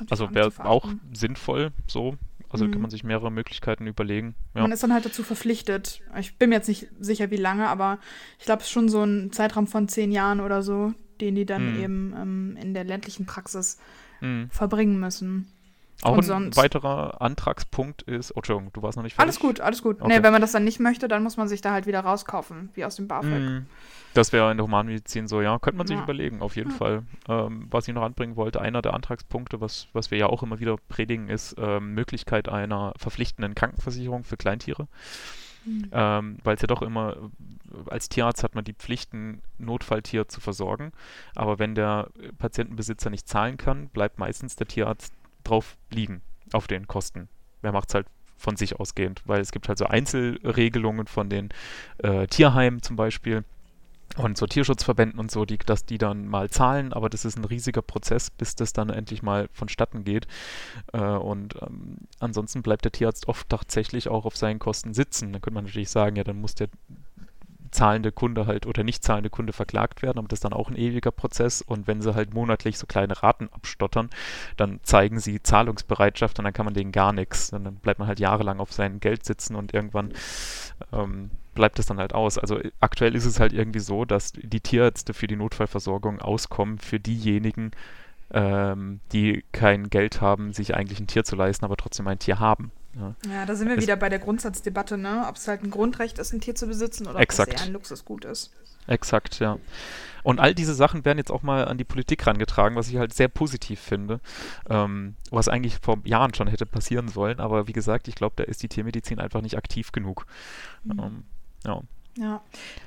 also wäre auch sinnvoll so. Also mhm. kann man sich mehrere Möglichkeiten überlegen. Ja. Man ist dann halt dazu verpflichtet. Ich bin mir jetzt nicht sicher, wie lange, aber ich glaube, es ist schon so ein Zeitraum von zehn Jahren oder so, den die dann mhm. eben ähm, in der ländlichen Praxis mhm. verbringen müssen. Auch Und ein weiterer Antragspunkt ist, oh, Entschuldigung, du warst noch nicht fertig. Alles gut, alles gut. Okay. Nee, wenn man das dann nicht möchte, dann muss man sich da halt wieder rauskaufen, wie aus dem BAföG. Mm, das wäre in der Humanmedizin so, ja, könnte man ja. sich überlegen, auf jeden ja. Fall. Ähm, was ich noch anbringen wollte, einer der Antragspunkte, was, was wir ja auch immer wieder predigen, ist ähm, Möglichkeit einer verpflichtenden Krankenversicherung für Kleintiere. Mhm. Ähm, Weil es ja doch immer, als Tierarzt hat man die Pflicht, ein Notfalltier zu versorgen. Aber wenn der Patientenbesitzer nicht zahlen kann, bleibt meistens der Tierarzt drauf liegen, auf den Kosten. Wer macht es halt von sich ausgehend, weil es gibt halt so Einzelregelungen von den äh, Tierheimen zum Beispiel und so Tierschutzverbänden und so, die, dass die dann mal zahlen, aber das ist ein riesiger Prozess, bis das dann endlich mal vonstatten geht. Äh, und ähm, ansonsten bleibt der Tierarzt oft tatsächlich auch auf seinen Kosten sitzen. Dann könnte man natürlich sagen, ja, dann muss der zahlende Kunde halt oder nicht zahlende Kunde verklagt werden, aber das ist dann auch ein ewiger Prozess. Und wenn sie halt monatlich so kleine Raten abstottern, dann zeigen sie Zahlungsbereitschaft und dann kann man denen gar nichts. Und dann bleibt man halt jahrelang auf sein Geld sitzen und irgendwann ähm, bleibt es dann halt aus. Also äh, aktuell ist es halt irgendwie so, dass die Tierärzte für die Notfallversorgung auskommen für diejenigen, ähm, die kein Geld haben, sich eigentlich ein Tier zu leisten, aber trotzdem ein Tier haben. Ja, ja da sind wir es wieder bei der Grundsatzdebatte, ne? ob es halt ein Grundrecht ist, ein Tier zu besitzen oder exakt. ob es eher ein Luxusgut ist. Exakt, ja. Und all diese Sachen werden jetzt auch mal an die Politik rangetragen, was ich halt sehr positiv finde, ähm, was eigentlich vor Jahren schon hätte passieren sollen. Aber wie gesagt, ich glaube, da ist die Tiermedizin einfach nicht aktiv genug. Mhm. Ähm, ja. Ja.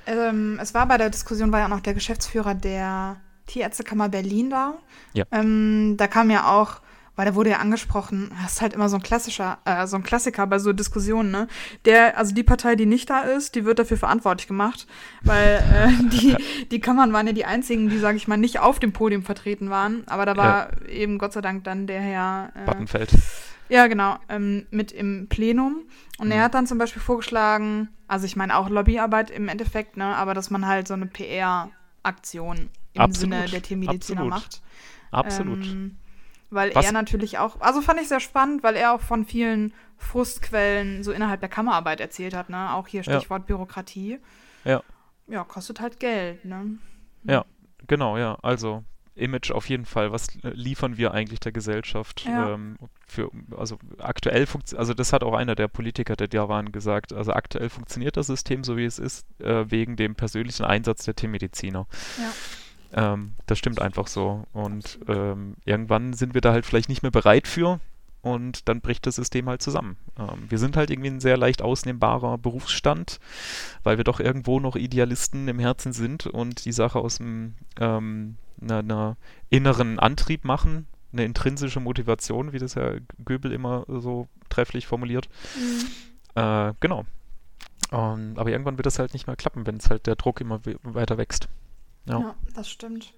Ähm, es war bei der Diskussion, war ja auch noch der Geschäftsführer der Tierärztekammer Berlin da. Ja. Ähm, da kam ja auch weil da wurde ja angesprochen, das ist halt immer so ein klassischer, äh, so ein Klassiker bei so Diskussionen, ne? Der, also die Partei, die nicht da ist, die wird dafür verantwortlich gemacht, weil äh, die, die Kammern waren ja die einzigen, die, sage ich mal, nicht auf dem Podium vertreten waren. Aber da war ja. eben Gott sei Dank dann der Herr äh, Battenfeld. Ja, genau, ähm, mit im Plenum. Und mhm. er hat dann zum Beispiel vorgeschlagen, also ich meine auch Lobbyarbeit im Endeffekt, ne, aber dass man halt so eine PR-Aktion im Absolut. Sinne der Tiermediziner Absolut. macht. Absolut. Ähm, weil Was? er natürlich auch, also fand ich sehr spannend, weil er auch von vielen Frustquellen so innerhalb der Kammerarbeit erzählt hat, ne? Auch hier Stichwort ja. Bürokratie. Ja. Ja, kostet halt Geld, ne? Ja, genau, ja. Also Image auf jeden Fall. Was liefern wir eigentlich der Gesellschaft? Ja. Ähm, für, also aktuell funktioniert, also das hat auch einer der Politiker, der da waren, gesagt. Also aktuell funktioniert das System so wie es ist, äh, wegen dem persönlichen Einsatz der Tiermediziner. Ja. Ähm, das stimmt einfach so. Und ähm, irgendwann sind wir da halt vielleicht nicht mehr bereit für und dann bricht das System halt zusammen. Ähm, wir sind halt irgendwie ein sehr leicht ausnehmbarer Berufsstand, weil wir doch irgendwo noch Idealisten im Herzen sind und die Sache aus einem ähm, einer, einer inneren Antrieb machen, eine intrinsische Motivation, wie das Herr Göbel immer so trefflich formuliert. Mhm. Äh, genau. Ähm, aber irgendwann wird das halt nicht mehr klappen, wenn es halt der Druck immer weiter wächst. Ja. ja, das stimmt.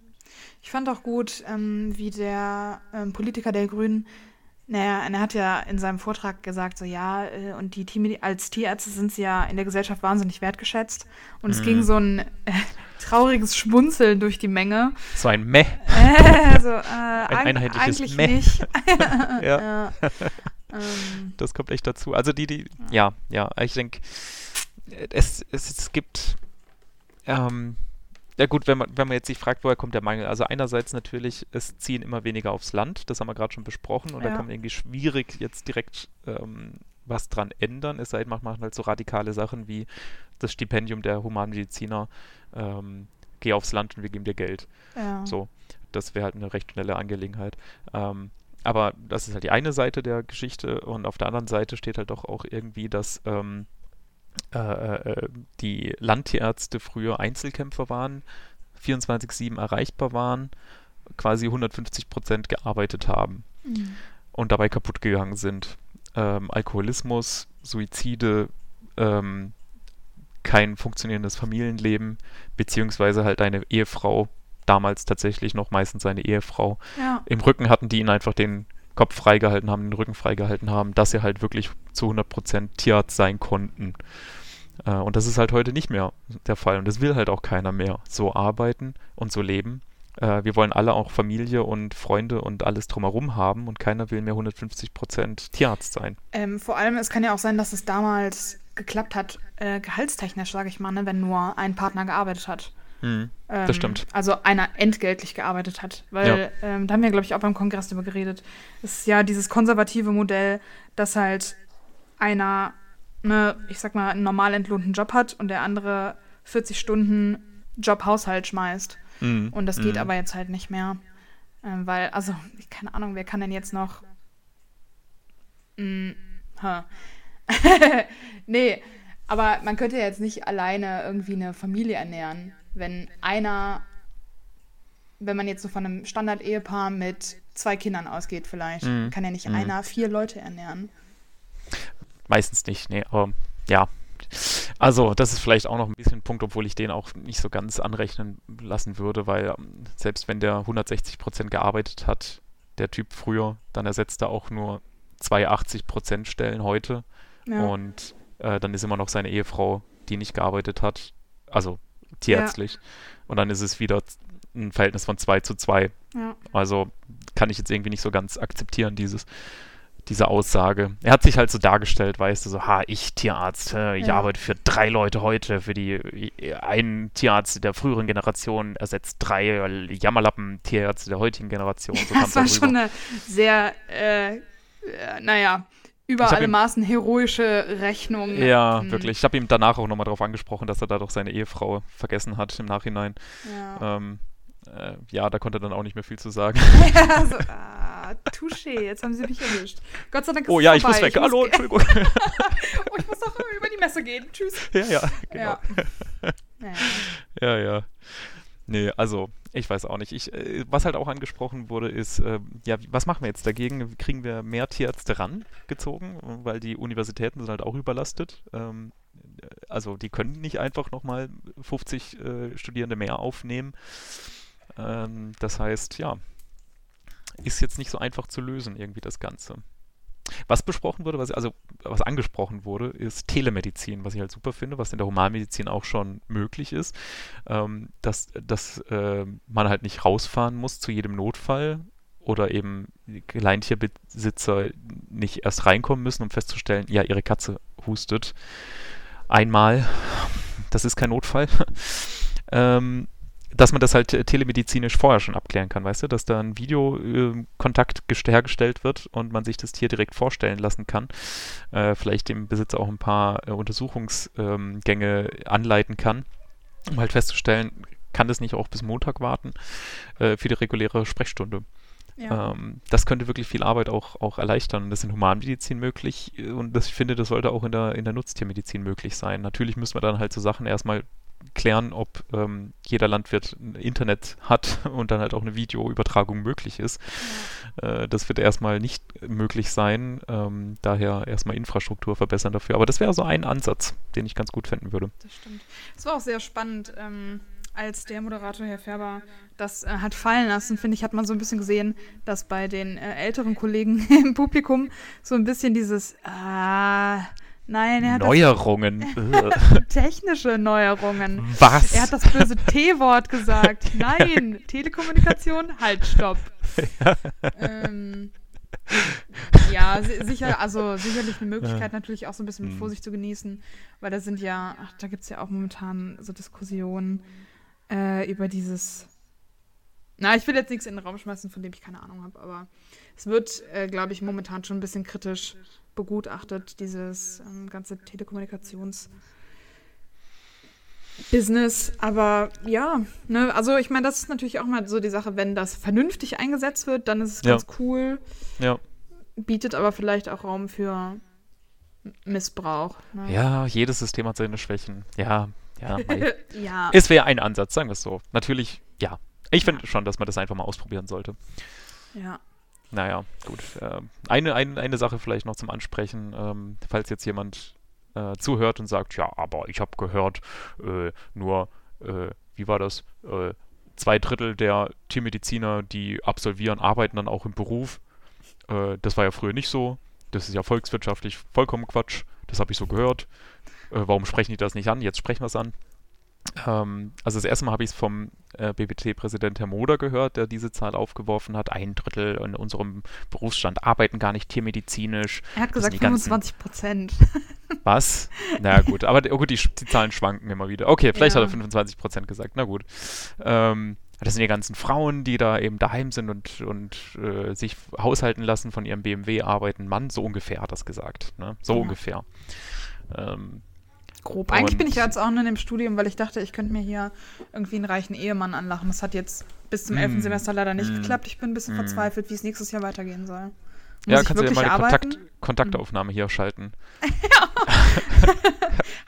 Ich fand auch gut, ähm, wie der ähm, Politiker der Grünen, naja, er hat ja in seinem Vortrag gesagt, so ja, äh, und die Team als Tierärzte sind sie ja in der Gesellschaft wahnsinnig wertgeschätzt. Und mhm. es ging so ein äh, trauriges Schmunzeln durch die Menge. So ein Meh. Äh, also, äh, ein einheitliches eigentlich Meh. nicht. ja. ähm. Das kommt echt dazu. Also die, die, ja, ja, ich denke, es, es, es gibt ähm, ja gut, wenn man, wenn man jetzt sich fragt, woher kommt der Mangel? Also einerseits natürlich, es ziehen immer weniger aufs Land, das haben wir gerade schon besprochen und ja. da kann man irgendwie schwierig jetzt direkt ähm, was dran ändern, es sei denn, man macht halt so radikale Sachen wie das Stipendium der Humanmediziner, ähm, geh aufs Land und wir geben dir Geld. Ja. So, das wäre halt eine recht schnelle Angelegenheit. Ähm, aber das ist halt die eine Seite der Geschichte und auf der anderen Seite steht halt doch auch irgendwie, dass ähm, äh, äh, die Landtierärzte früher Einzelkämpfer waren, 24-7 erreichbar waren, quasi 150 Prozent gearbeitet haben mhm. und dabei kaputt gegangen sind. Ähm, Alkoholismus, Suizide, ähm, kein funktionierendes Familienleben, beziehungsweise halt eine Ehefrau, damals tatsächlich noch meistens seine Ehefrau. Ja. Im Rücken hatten die ihn einfach den Kopf freigehalten haben, den Rücken freigehalten haben, dass sie halt wirklich zu 100% Tierarzt sein konnten. Äh, und das ist halt heute nicht mehr der Fall. Und das will halt auch keiner mehr so arbeiten und so leben. Äh, wir wollen alle auch Familie und Freunde und alles drumherum haben und keiner will mehr 150% Tierarzt sein. Ähm, vor allem, es kann ja auch sein, dass es damals geklappt hat, äh, gehaltstechnisch, sage ich mal, ne, wenn nur ein Partner gearbeitet hat. Mhm, das ähm, stimmt. Also einer entgeltlich gearbeitet hat. Weil, ja. ähm, da haben wir, glaube ich, auch beim Kongress darüber geredet. Es ist ja dieses konservative Modell, dass halt einer, ne, ich sag mal, einen normal entlohnten Job hat und der andere 40 Stunden Job-Haushalt schmeißt. Mhm. Und das geht mhm. aber jetzt halt nicht mehr. Ähm, weil, also, keine Ahnung, wer kann denn jetzt noch. Mh, huh. nee, aber man könnte ja jetzt nicht alleine irgendwie eine Familie ernähren wenn einer, wenn man jetzt so von einem Standard-Ehepaar mit zwei Kindern ausgeht, vielleicht, mhm. kann ja nicht mhm. einer vier Leute ernähren. Meistens nicht, nee, aber ja. Also, das ist vielleicht auch noch ein bisschen ein Punkt, obwohl ich den auch nicht so ganz anrechnen lassen würde, weil ähm, selbst wenn der 160 Prozent gearbeitet hat, der Typ früher, dann ersetzt er auch nur zwei 80 Prozent Stellen heute. Ja. Und äh, dann ist immer noch seine Ehefrau, die nicht gearbeitet hat. Also tierärztlich. Ja. Und dann ist es wieder ein Verhältnis von 2 zu 2. Ja. Also kann ich jetzt irgendwie nicht so ganz akzeptieren, dieses, diese Aussage. Er hat sich halt so dargestellt, weißt du, so, ha, ich Tierarzt, äh, ich ja. arbeite für drei Leute heute, für die, ein Tierarzt der früheren Generation ersetzt drei Jammerlappen-Tierärzte der heutigen Generation. So das war schon eine sehr, äh, naja, über alle Maßen heroische Rechnung. Ja, hm. wirklich. Ich habe ihm danach auch nochmal darauf angesprochen, dass er da doch seine Ehefrau vergessen hat im Nachhinein. Ja. Ähm, äh, ja, da konnte er dann auch nicht mehr viel zu sagen. ja, so, ah, touché, jetzt haben sie mich erwischt. Gott sei Dank ist Oh ja, ich muss weg. Ich Hallo, muss Entschuldigung. oh, ich muss doch über die Messe gehen. Tschüss. Ja, ja, genau. Ja, ja. ja. Nee, also ich weiß auch nicht. Ich, äh, was halt auch angesprochen wurde, ist, äh, ja, was machen wir jetzt dagegen? Kriegen wir mehr Tierärzte rangezogen, weil die Universitäten sind halt auch überlastet. Ähm, also die können nicht einfach nochmal 50 äh, Studierende mehr aufnehmen. Ähm, das heißt, ja, ist jetzt nicht so einfach zu lösen, irgendwie das Ganze. Was besprochen wurde, was, also was angesprochen wurde, ist Telemedizin, was ich halt super finde, was in der Humanmedizin auch schon möglich ist, ähm, dass, dass äh, man halt nicht rausfahren muss zu jedem Notfall oder eben Kleintierbesitzer nicht erst reinkommen müssen, um festzustellen, ja, ihre Katze hustet einmal, das ist kein Notfall. ähm, dass man das halt äh, telemedizinisch vorher schon abklären kann, weißt du, dass da ein Videokontakt äh, hergestellt wird und man sich das Tier direkt vorstellen lassen kann, äh, vielleicht dem Besitzer auch ein paar äh, Untersuchungsgänge ähm, anleiten kann, um halt festzustellen, kann das nicht auch bis Montag warten äh, für die reguläre Sprechstunde. Ja. Ähm, das könnte wirklich viel Arbeit auch, auch erleichtern. Das ist in Humanmedizin möglich und das, ich finde, das sollte auch in der, in der Nutztiermedizin möglich sein. Natürlich müssen wir dann halt so Sachen erstmal klären, ob ähm, jeder Landwirt ein Internet hat und dann halt auch eine Videoübertragung möglich ist. Äh, das wird erstmal nicht möglich sein. Ähm, daher erstmal Infrastruktur verbessern dafür. Aber das wäre so ein Ansatz, den ich ganz gut finden würde. Das stimmt. Es war auch sehr spannend. Ähm als der Moderator Herr Färber das äh, hat fallen lassen, finde ich, hat man so ein bisschen gesehen, dass bei den äh, älteren Kollegen im Publikum so ein bisschen dieses, ah, Nein, er hat Neuerungen. technische Neuerungen. Was? Er hat das böse T-Wort gesagt. Nein, Telekommunikation, halt, stopp. Ja, ähm, ja sicher, also sicherlich eine Möglichkeit, ja. natürlich auch so ein bisschen mit hm. Vorsicht zu genießen, weil da sind ja, ach, da gibt es ja auch momentan so Diskussionen äh, über dieses. Na, ich will jetzt nichts in den Raum schmeißen, von dem ich keine Ahnung habe, aber es wird, äh, glaube ich, momentan schon ein bisschen kritisch begutachtet, dieses ähm, ganze Telekommunikations- Business, aber ja, ne, also ich meine, das ist natürlich auch mal so die Sache, wenn das vernünftig eingesetzt wird, dann ist es ganz ja. cool. Ja. Bietet aber vielleicht auch Raum für Missbrauch. Ne? Ja, jedes System hat seine Schwächen. Ja, ja. ja. Es wäre ein Ansatz, sagen wir es so. Natürlich, ja. Ich finde ja. schon, dass man das einfach mal ausprobieren sollte. Ja. Naja, gut. Äh, eine, ein, eine Sache vielleicht noch zum Ansprechen, ähm, falls jetzt jemand äh, zuhört und sagt, ja, aber ich habe gehört, äh, nur, äh, wie war das, äh, zwei Drittel der Tiermediziner, die absolvieren, arbeiten dann auch im Beruf. Äh, das war ja früher nicht so. Das ist ja volkswirtschaftlich vollkommen Quatsch. Das habe ich so gehört. warum sprechen die das nicht an? Jetzt sprechen wir es an. Ähm, also das erste Mal habe ich es vom äh, BBT-Präsident Herr Moder gehört, der diese Zahl aufgeworfen hat. Ein Drittel in unserem Berufsstand arbeiten gar nicht tiermedizinisch. Er hat gesagt 25 Prozent. Was? Na gut, aber oh gut, die, die, Zahlen schwanken immer wieder. Okay, vielleicht ja. hat er 25 Prozent gesagt. Na gut. Ähm, das sind die ganzen Frauen, die da eben daheim sind und, und äh, sich haushalten lassen, von ihrem BMW arbeiten. Mann, so ungefähr hat er es gesagt. Ne? So ja. ungefähr. Ähm, grob. Eigentlich und bin ich jetzt auch nur in dem Studium, weil ich dachte, ich könnte mir hier irgendwie einen reichen Ehemann anlachen. Das hat jetzt bis zum 11. Mm. Semester leider nicht mm. geklappt. Ich bin ein bisschen mm. verzweifelt, wie es nächstes Jahr weitergehen soll. Muss ja, kannst du ja mal eine Kontakt Kontaktaufnahme hier schalten.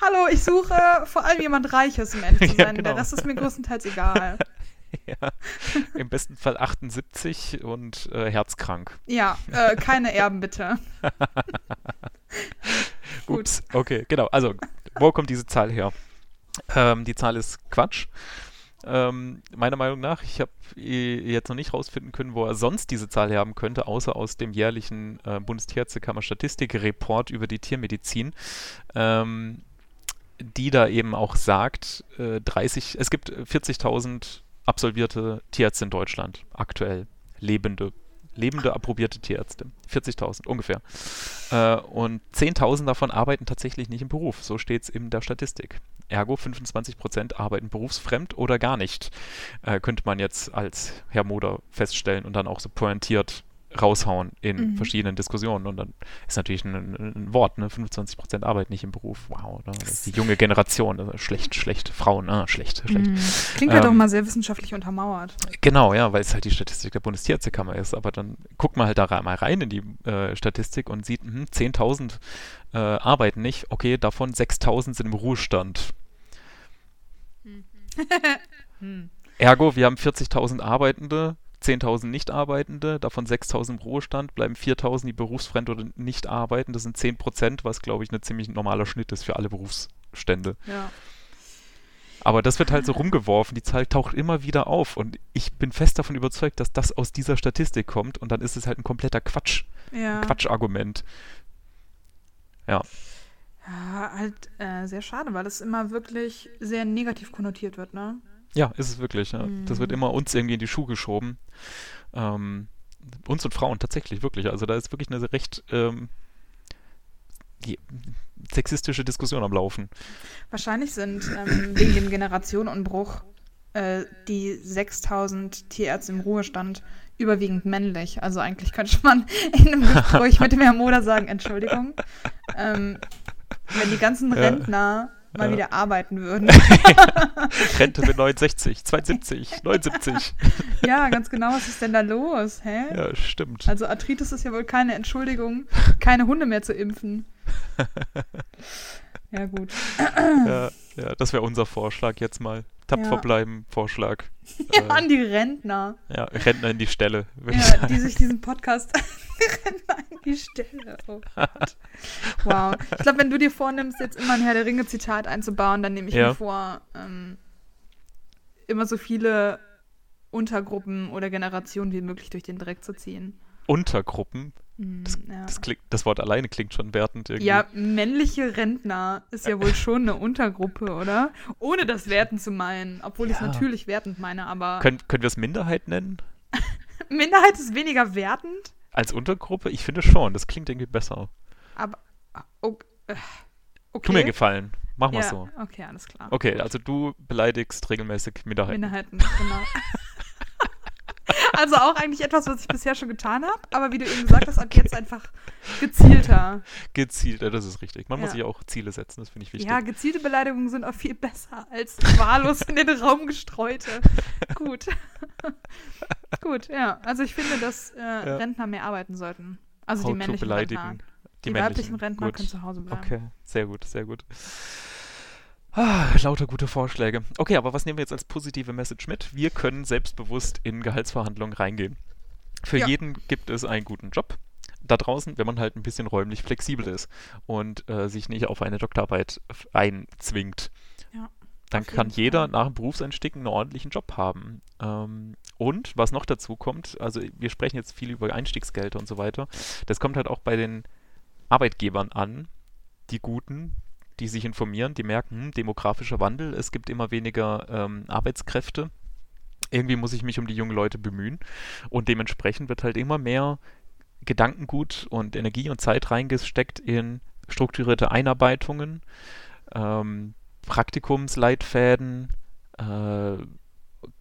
Hallo, ich suche vor allem jemand Reiches, um ehrlich zu sein. Ja, genau. Der Rest ist mir größtenteils egal. ja. Im besten Fall 78 und äh, herzkrank. Ja, äh, keine Erben bitte. Ups, okay, genau. Also wo kommt diese Zahl her? Ähm, die Zahl ist Quatsch. Ähm, meiner Meinung nach, ich habe jetzt noch nicht rausfinden können, wo er sonst diese Zahl haben könnte, außer aus dem jährlichen äh, Bundestierärztekammer Statistik-Report über die Tiermedizin, ähm, die da eben auch sagt, äh, 30, es gibt 40.000 absolvierte Tierärzte in Deutschland, aktuell lebende lebende approbierte Tierärzte. 40.000 ungefähr. Äh, und 10.000 davon arbeiten tatsächlich nicht im Beruf. So steht es in der Statistik. Ergo 25% arbeiten berufsfremd oder gar nicht. Äh, könnte man jetzt als Herr Moder feststellen und dann auch so pointiert raushauen in mhm. verschiedenen Diskussionen. Und dann ist natürlich ein, ein Wort, ne? 25% Arbeit nicht im Beruf. Wow, ne? die junge Generation. Also schlecht, schlecht. Frauen, ah, schlecht, schlecht. Mhm. Klingt halt ähm, auch mal sehr wissenschaftlich untermauert. Genau, ja, weil es halt die Statistik der Bundestierärztekammer ist. Aber dann guckt man halt da mal rein in die äh, Statistik und sieht, hm, 10.000 äh, arbeiten nicht. Okay, davon 6.000 sind im Ruhestand. Mhm. hm. Ergo, wir haben 40.000 Arbeitende 10.000 Nichtarbeitende, davon 6.000 im Ruhestand, bleiben 4.000, die berufsfremd oder nicht arbeiten. Das sind 10 Prozent, was, glaube ich, ein ziemlich normaler Schnitt ist für alle Berufsstände. Ja. Aber das wird halt so rumgeworfen, die Zahl taucht immer wieder auf und ich bin fest davon überzeugt, dass das aus dieser Statistik kommt und dann ist es halt ein kompletter Quatsch. Ja. Quatschargument. Ja. Ja, halt äh, sehr schade, weil es immer wirklich sehr negativ konnotiert wird, ne? Ja, ist es wirklich. Ja. Mhm. Das wird immer uns irgendwie in die Schuhe geschoben. Ähm, uns und Frauen tatsächlich, wirklich. Also da ist wirklich eine recht ähm, sexistische Diskussion am Laufen. Wahrscheinlich sind ähm, wegen dem Generationenunbruch äh, die 6000 Tierärzte im Ruhestand überwiegend männlich. Also eigentlich könnte man in einem Gespräch mit dem Herrn Moder sagen, Entschuldigung, ähm, wenn die ganzen Rentner mal ja. wieder arbeiten würden. Rente mit 69, 72, 79. ja, ganz genau. Was ist denn da los? Hä? Ja, stimmt. Also Arthritis ist ja wohl keine Entschuldigung, keine Hunde mehr zu impfen. ja, gut. ja, ja das wäre unser Vorschlag jetzt mal tapfer ja. bleiben Vorschlag. Ja, äh, an die Rentner. Ja, Rentner in die Stelle. Ja, die sich diesen Podcast Rentner in die Stelle. Oh. Wow. Ich glaube, wenn du dir vornimmst, jetzt immer ein Herr der Ringe-Zitat einzubauen, dann nehme ich ja. mir vor, ähm, immer so viele Untergruppen oder Generationen wie möglich durch den Dreck zu ziehen. Untergruppen? Hm, das, ja. das, klingt, das, Wort alleine klingt schon wertend irgendwie. Ja, männliche Rentner ist ja wohl schon eine Untergruppe, oder? Ohne das wertend zu meinen, obwohl ja. ich es natürlich wertend meine, aber. Können, können wir es Minderheit nennen? Minderheit ist weniger wertend? Als Untergruppe? Ich finde schon, das klingt irgendwie besser. Aber. Okay. okay. Tu mir gefallen. Mach mal ja, so. Okay, alles klar. Okay, also du beleidigst regelmäßig Minderheiten. Minderheiten, genau. Also auch eigentlich etwas, was ich bisher schon getan habe, aber wie du eben gesagt hast, ab jetzt einfach gezielter. Gezielter, das ist richtig. Man ja. muss sich auch Ziele setzen, das finde ich wichtig. Ja, gezielte Beleidigungen sind auch viel besser als wahllos in den Raum gestreute. Gut. Gut, ja. Also ich finde, dass äh, ja. Rentner mehr arbeiten sollten. Also How die männlichen Rentner. Die, die weiblichen Rentner gut. können zu Hause bleiben. Okay, sehr gut, sehr gut. Ah, lauter gute Vorschläge. Okay, aber was nehmen wir jetzt als positive Message mit? Wir können selbstbewusst in Gehaltsverhandlungen reingehen. Für ja. jeden gibt es einen guten Job da draußen, wenn man halt ein bisschen räumlich flexibel ist und äh, sich nicht auf eine Doktorarbeit einzwingt. Ja, dann kann jeder Fall. nach dem Berufseinstieg einen ordentlichen Job haben. Ähm, und was noch dazu kommt, also wir sprechen jetzt viel über Einstiegsgelder und so weiter, das kommt halt auch bei den Arbeitgebern an, die guten, die sich informieren, die merken, hm, demografischer Wandel, es gibt immer weniger ähm, Arbeitskräfte. Irgendwie muss ich mich um die jungen Leute bemühen. Und dementsprechend wird halt immer mehr Gedankengut und Energie und Zeit reingesteckt in strukturierte Einarbeitungen, ähm, Praktikumsleitfäden, äh,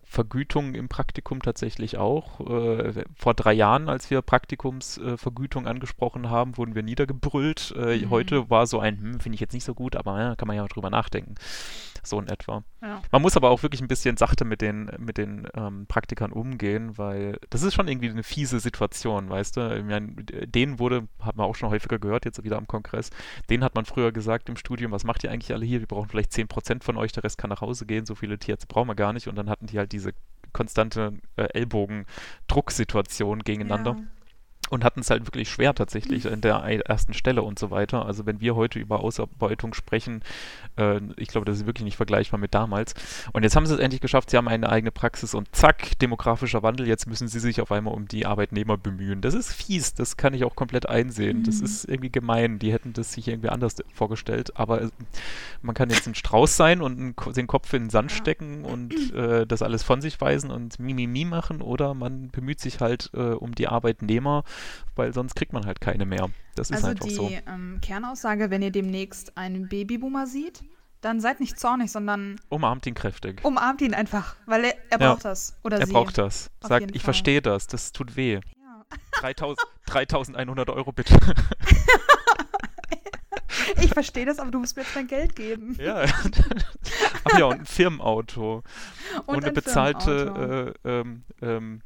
Vergütung im Praktikum tatsächlich auch. Äh, vor drei Jahren, als wir Praktikumsvergütung äh, angesprochen haben, wurden wir niedergebrüllt. Äh, mhm. Heute war so ein, hm, finde ich jetzt nicht so gut, aber kann man ja drüber nachdenken. So in etwa. Ja. Man muss aber auch wirklich ein bisschen sachte mit den, mit den ähm, Praktikern umgehen, weil das ist schon irgendwie eine fiese Situation, weißt du? Ich meine, denen wurde, hat man auch schon häufiger gehört, jetzt wieder am Kongress, denen hat man früher gesagt im Studium, was macht ihr eigentlich alle hier? Wir brauchen vielleicht 10% von euch, der Rest kann nach Hause gehen, so viele Tierärzte brauchen wir gar nicht. Und dann hatten die halt diese konstante äh, Ellbogen-Drucksituation gegeneinander. Ja und hatten es halt wirklich schwer tatsächlich in der ersten Stelle und so weiter. Also wenn wir heute über Ausbeutung sprechen, äh, ich glaube, das ist wirklich nicht vergleichbar mit damals. Und jetzt haben sie es endlich geschafft, sie haben eine eigene Praxis und zack, demografischer Wandel, jetzt müssen sie sich auf einmal um die Arbeitnehmer bemühen. Das ist fies, das kann ich auch komplett einsehen. Mhm. Das ist irgendwie gemein, die hätten das sich irgendwie anders vorgestellt, aber äh, man kann jetzt ein Strauß sein und den Kopf in den Sand ja. stecken und äh, das alles von sich weisen und Mimimi machen oder man bemüht sich halt äh, um die Arbeitnehmer weil sonst kriegt man halt keine mehr. Das ist also einfach die, so. die ähm, Kernaussage, wenn ihr demnächst einen Babyboomer sieht, dann seid nicht zornig, sondern umarmt ihn kräftig. Umarmt ihn einfach, weil er, er braucht ja, das oder Er sie. braucht das. Sagt, ich verstehe das, das tut weh. Ja, 3100 Euro bitte. Ich verstehe das, aber du musst mir jetzt dein Geld geben. Ja. Ach ja, und ein Firmenauto. Und, und eine bezahlte äh, ähm, ähm,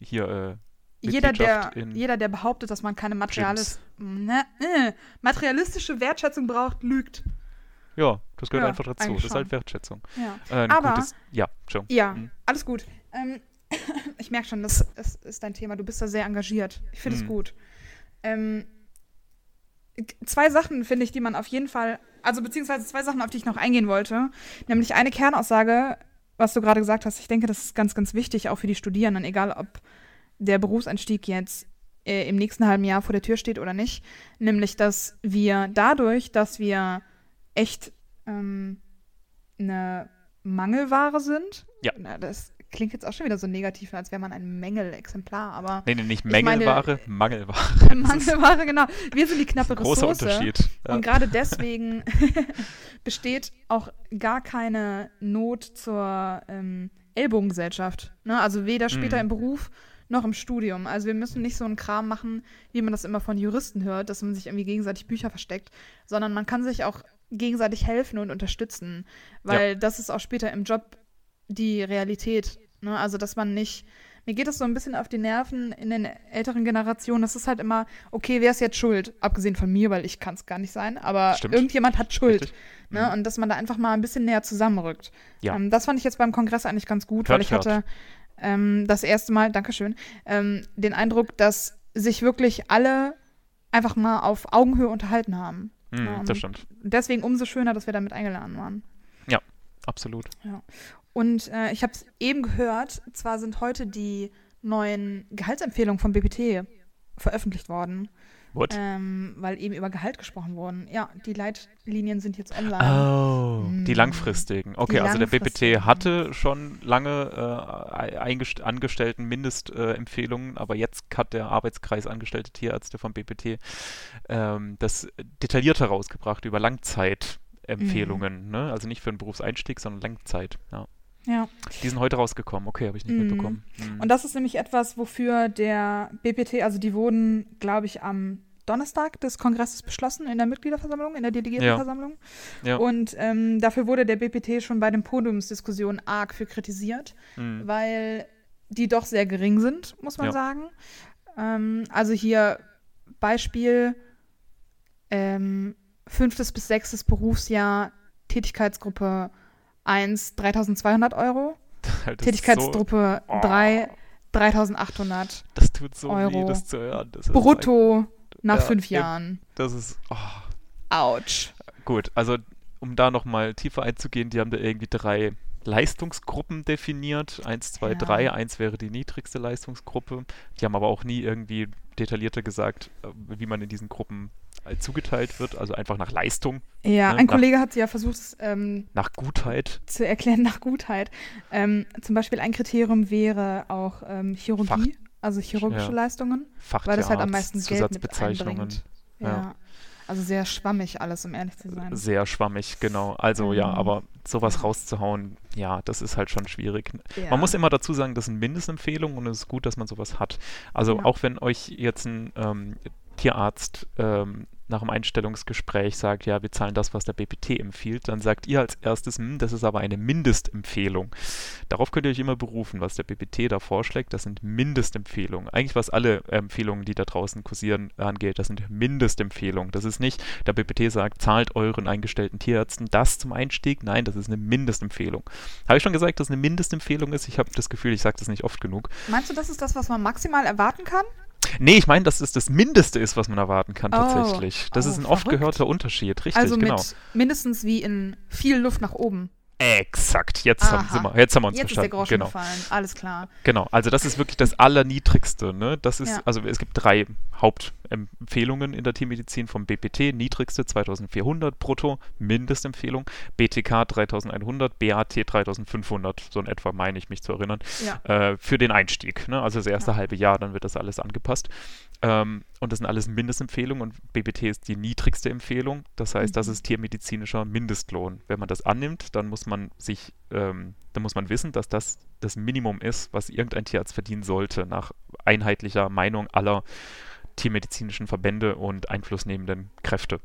hier äh, jeder der, jeder, der behauptet, dass man keine Materialis ne, äh, materialistische Wertschätzung braucht, lügt. Ja, das gehört ja, einfach dazu. Das ist halt Wertschätzung. Ja, äh, Aber, gutes, ja, schon. Ja, mhm. alles gut. Ähm, ich merke schon, das, das, ist dein Thema. Du bist da sehr engagiert. Ich finde es mhm. gut. Ähm, zwei Sachen finde ich, die man auf jeden Fall, also beziehungsweise zwei Sachen, auf die ich noch eingehen wollte. Nämlich eine Kernaussage, was du gerade gesagt hast. Ich denke, das ist ganz, ganz wichtig, auch für die Studierenden, egal ob der Berufseinstieg jetzt äh, im nächsten halben Jahr vor der Tür steht oder nicht. Nämlich, dass wir dadurch, dass wir echt ähm, eine Mangelware sind. Ja. Na, das klingt jetzt auch schon wieder so negativ, als wäre man ein Mängelexemplar, aber. Nee, nee, nicht Mängelware, meine, Mangelware. Mangelware, genau. Wir sind die knappe Ressource. Großer Unterschied. Ja. Und gerade deswegen besteht auch gar keine Not zur ähm, Ellbogengesellschaft. Ne? Also weder später mhm. im Beruf noch im Studium. Also wir müssen nicht so einen Kram machen, wie man das immer von Juristen hört, dass man sich irgendwie gegenseitig Bücher versteckt, sondern man kann sich auch gegenseitig helfen und unterstützen, weil ja. das ist auch später im Job die Realität. Ne? Also, dass man nicht. Mir geht es so ein bisschen auf die Nerven in den älteren Generationen. Das ist halt immer, okay, wer ist jetzt schuld? Abgesehen von mir, weil ich kann es gar nicht sein, aber Stimmt. irgendjemand hat Schuld. Ne? Mhm. Und dass man da einfach mal ein bisschen näher zusammenrückt. Ja. Ähm, das fand ich jetzt beim Kongress eigentlich ganz gut, hört, weil ich hört. hatte ähm, das erste Mal, Dankeschön, ähm, den Eindruck, dass sich wirklich alle einfach mal auf Augenhöhe unterhalten haben. Mhm, ja, das stimmt. Deswegen umso schöner, dass wir damit eingeladen waren. Ja, absolut. Ja. Und äh, ich habe es eben gehört, zwar sind heute die neuen Gehaltsempfehlungen vom BPT veröffentlicht worden. What? Ähm, weil eben über Gehalt gesprochen wurden. Ja, die Leitlinien sind jetzt online. Oh, hm. die langfristigen. Okay, die also langfristigen. der BPT hatte schon lange äh, angestellten Mindestempfehlungen, äh, aber jetzt hat der Arbeitskreis Angestellte Tierärzte vom BPT ähm, das detailliert herausgebracht über Langzeitempfehlungen. Mhm. Ne? Also nicht für einen Berufseinstieg, sondern Langzeit. Ja. Ja. Die sind heute rausgekommen. Okay, habe ich nicht mhm. mitbekommen. Mhm. Und das ist nämlich etwas, wofür der BPT, also die wurden, glaube ich, am Donnerstag des Kongresses beschlossen in der Mitgliederversammlung, in der Delegiertenversammlung. Ja. Ja. Und ähm, dafür wurde der BPT schon bei den Podiumsdiskussionen arg für kritisiert, mhm. weil die doch sehr gering sind, muss man ja. sagen. Ähm, also hier Beispiel ähm, fünftes bis sechstes Berufsjahr Tätigkeitsgruppe 1 3200 Euro. Tätigkeitsgruppe so, oh. 3 3800 Das tut so Euro. weh, das zu hören. Brutto nach ja, fünf Jahren. Das ist. Oh. Autsch. Gut, also um da nochmal tiefer einzugehen, die haben da irgendwie drei Leistungsgruppen definiert. Eins, zwei, ja. drei. Eins wäre die niedrigste Leistungsgruppe. Die haben aber auch nie irgendwie detaillierter gesagt, äh, wie man in diesen Gruppen äh, zugeteilt wird, also einfach nach Leistung. Ja, ne? ein nach, Kollege hat ja versucht, ähm, nach Gutheit zu erklären, nach Gutheit. Ähm, zum Beispiel ein Kriterium wäre auch ähm, Chirurgie, also chirurgische ja. Leistungen, weil das halt am meisten Geld mit einbringt. Ja. ja. Also sehr schwammig alles, um ehrlich zu sein. Sehr schwammig, genau. Also mhm. ja, aber sowas rauszuhauen, ja, das ist halt schon schwierig. Ja. Man muss immer dazu sagen, das sind Mindestempfehlungen und es ist gut, dass man sowas hat. Also auch wenn euch jetzt ein ähm, Tierarzt ähm, nach dem Einstellungsgespräch sagt, ja, wir zahlen das, was der BPT empfiehlt, dann sagt ihr als erstes, hm, das ist aber eine Mindestempfehlung. Darauf könnt ihr euch immer berufen, was der BPT da vorschlägt, das sind Mindestempfehlungen. Eigentlich was alle Empfehlungen, die da draußen kursieren, angeht, das sind Mindestempfehlungen. Das ist nicht, der BPT sagt, zahlt euren eingestellten Tierärzten das zum Einstieg. Nein, das ist eine Mindestempfehlung. Habe ich schon gesagt, dass es eine Mindestempfehlung ist? Ich habe das Gefühl, ich sage das nicht oft genug. Meinst du, das ist das, was man maximal erwarten kann? Nee, ich meine, dass es das Mindeste ist, was man erwarten kann, oh. tatsächlich. Das oh, ist ein oft gehörter Unterschied, richtig, also genau. Also mindestens wie in viel Luft nach oben. Exakt, jetzt haben, wir, jetzt haben wir uns jetzt verstanden. Jetzt ist der Groschen genau. gefallen, alles klar. Genau, also das ist wirklich das Allerniedrigste. Ne? Das ist, ja. also es gibt drei Hauptempfehlungen in der Tiermedizin vom BPT, niedrigste 2400 brutto, Mindestempfehlung, BTK 3100, BAT 3500, so in etwa meine ich mich zu erinnern, ja. äh, für den Einstieg. Ne? Also das erste ja. halbe Jahr, dann wird das alles angepasst. Ähm, und das sind alles Mindestempfehlungen und BBT ist die niedrigste Empfehlung. Das heißt, das mhm. ist tiermedizinischer Mindestlohn. Wenn man das annimmt, dann muss man sich, ähm, dann muss man wissen, dass das das Minimum ist, was irgendein Tierarzt verdienen sollte nach einheitlicher Meinung aller tiermedizinischen Verbände und einflussnehmenden Kräfte.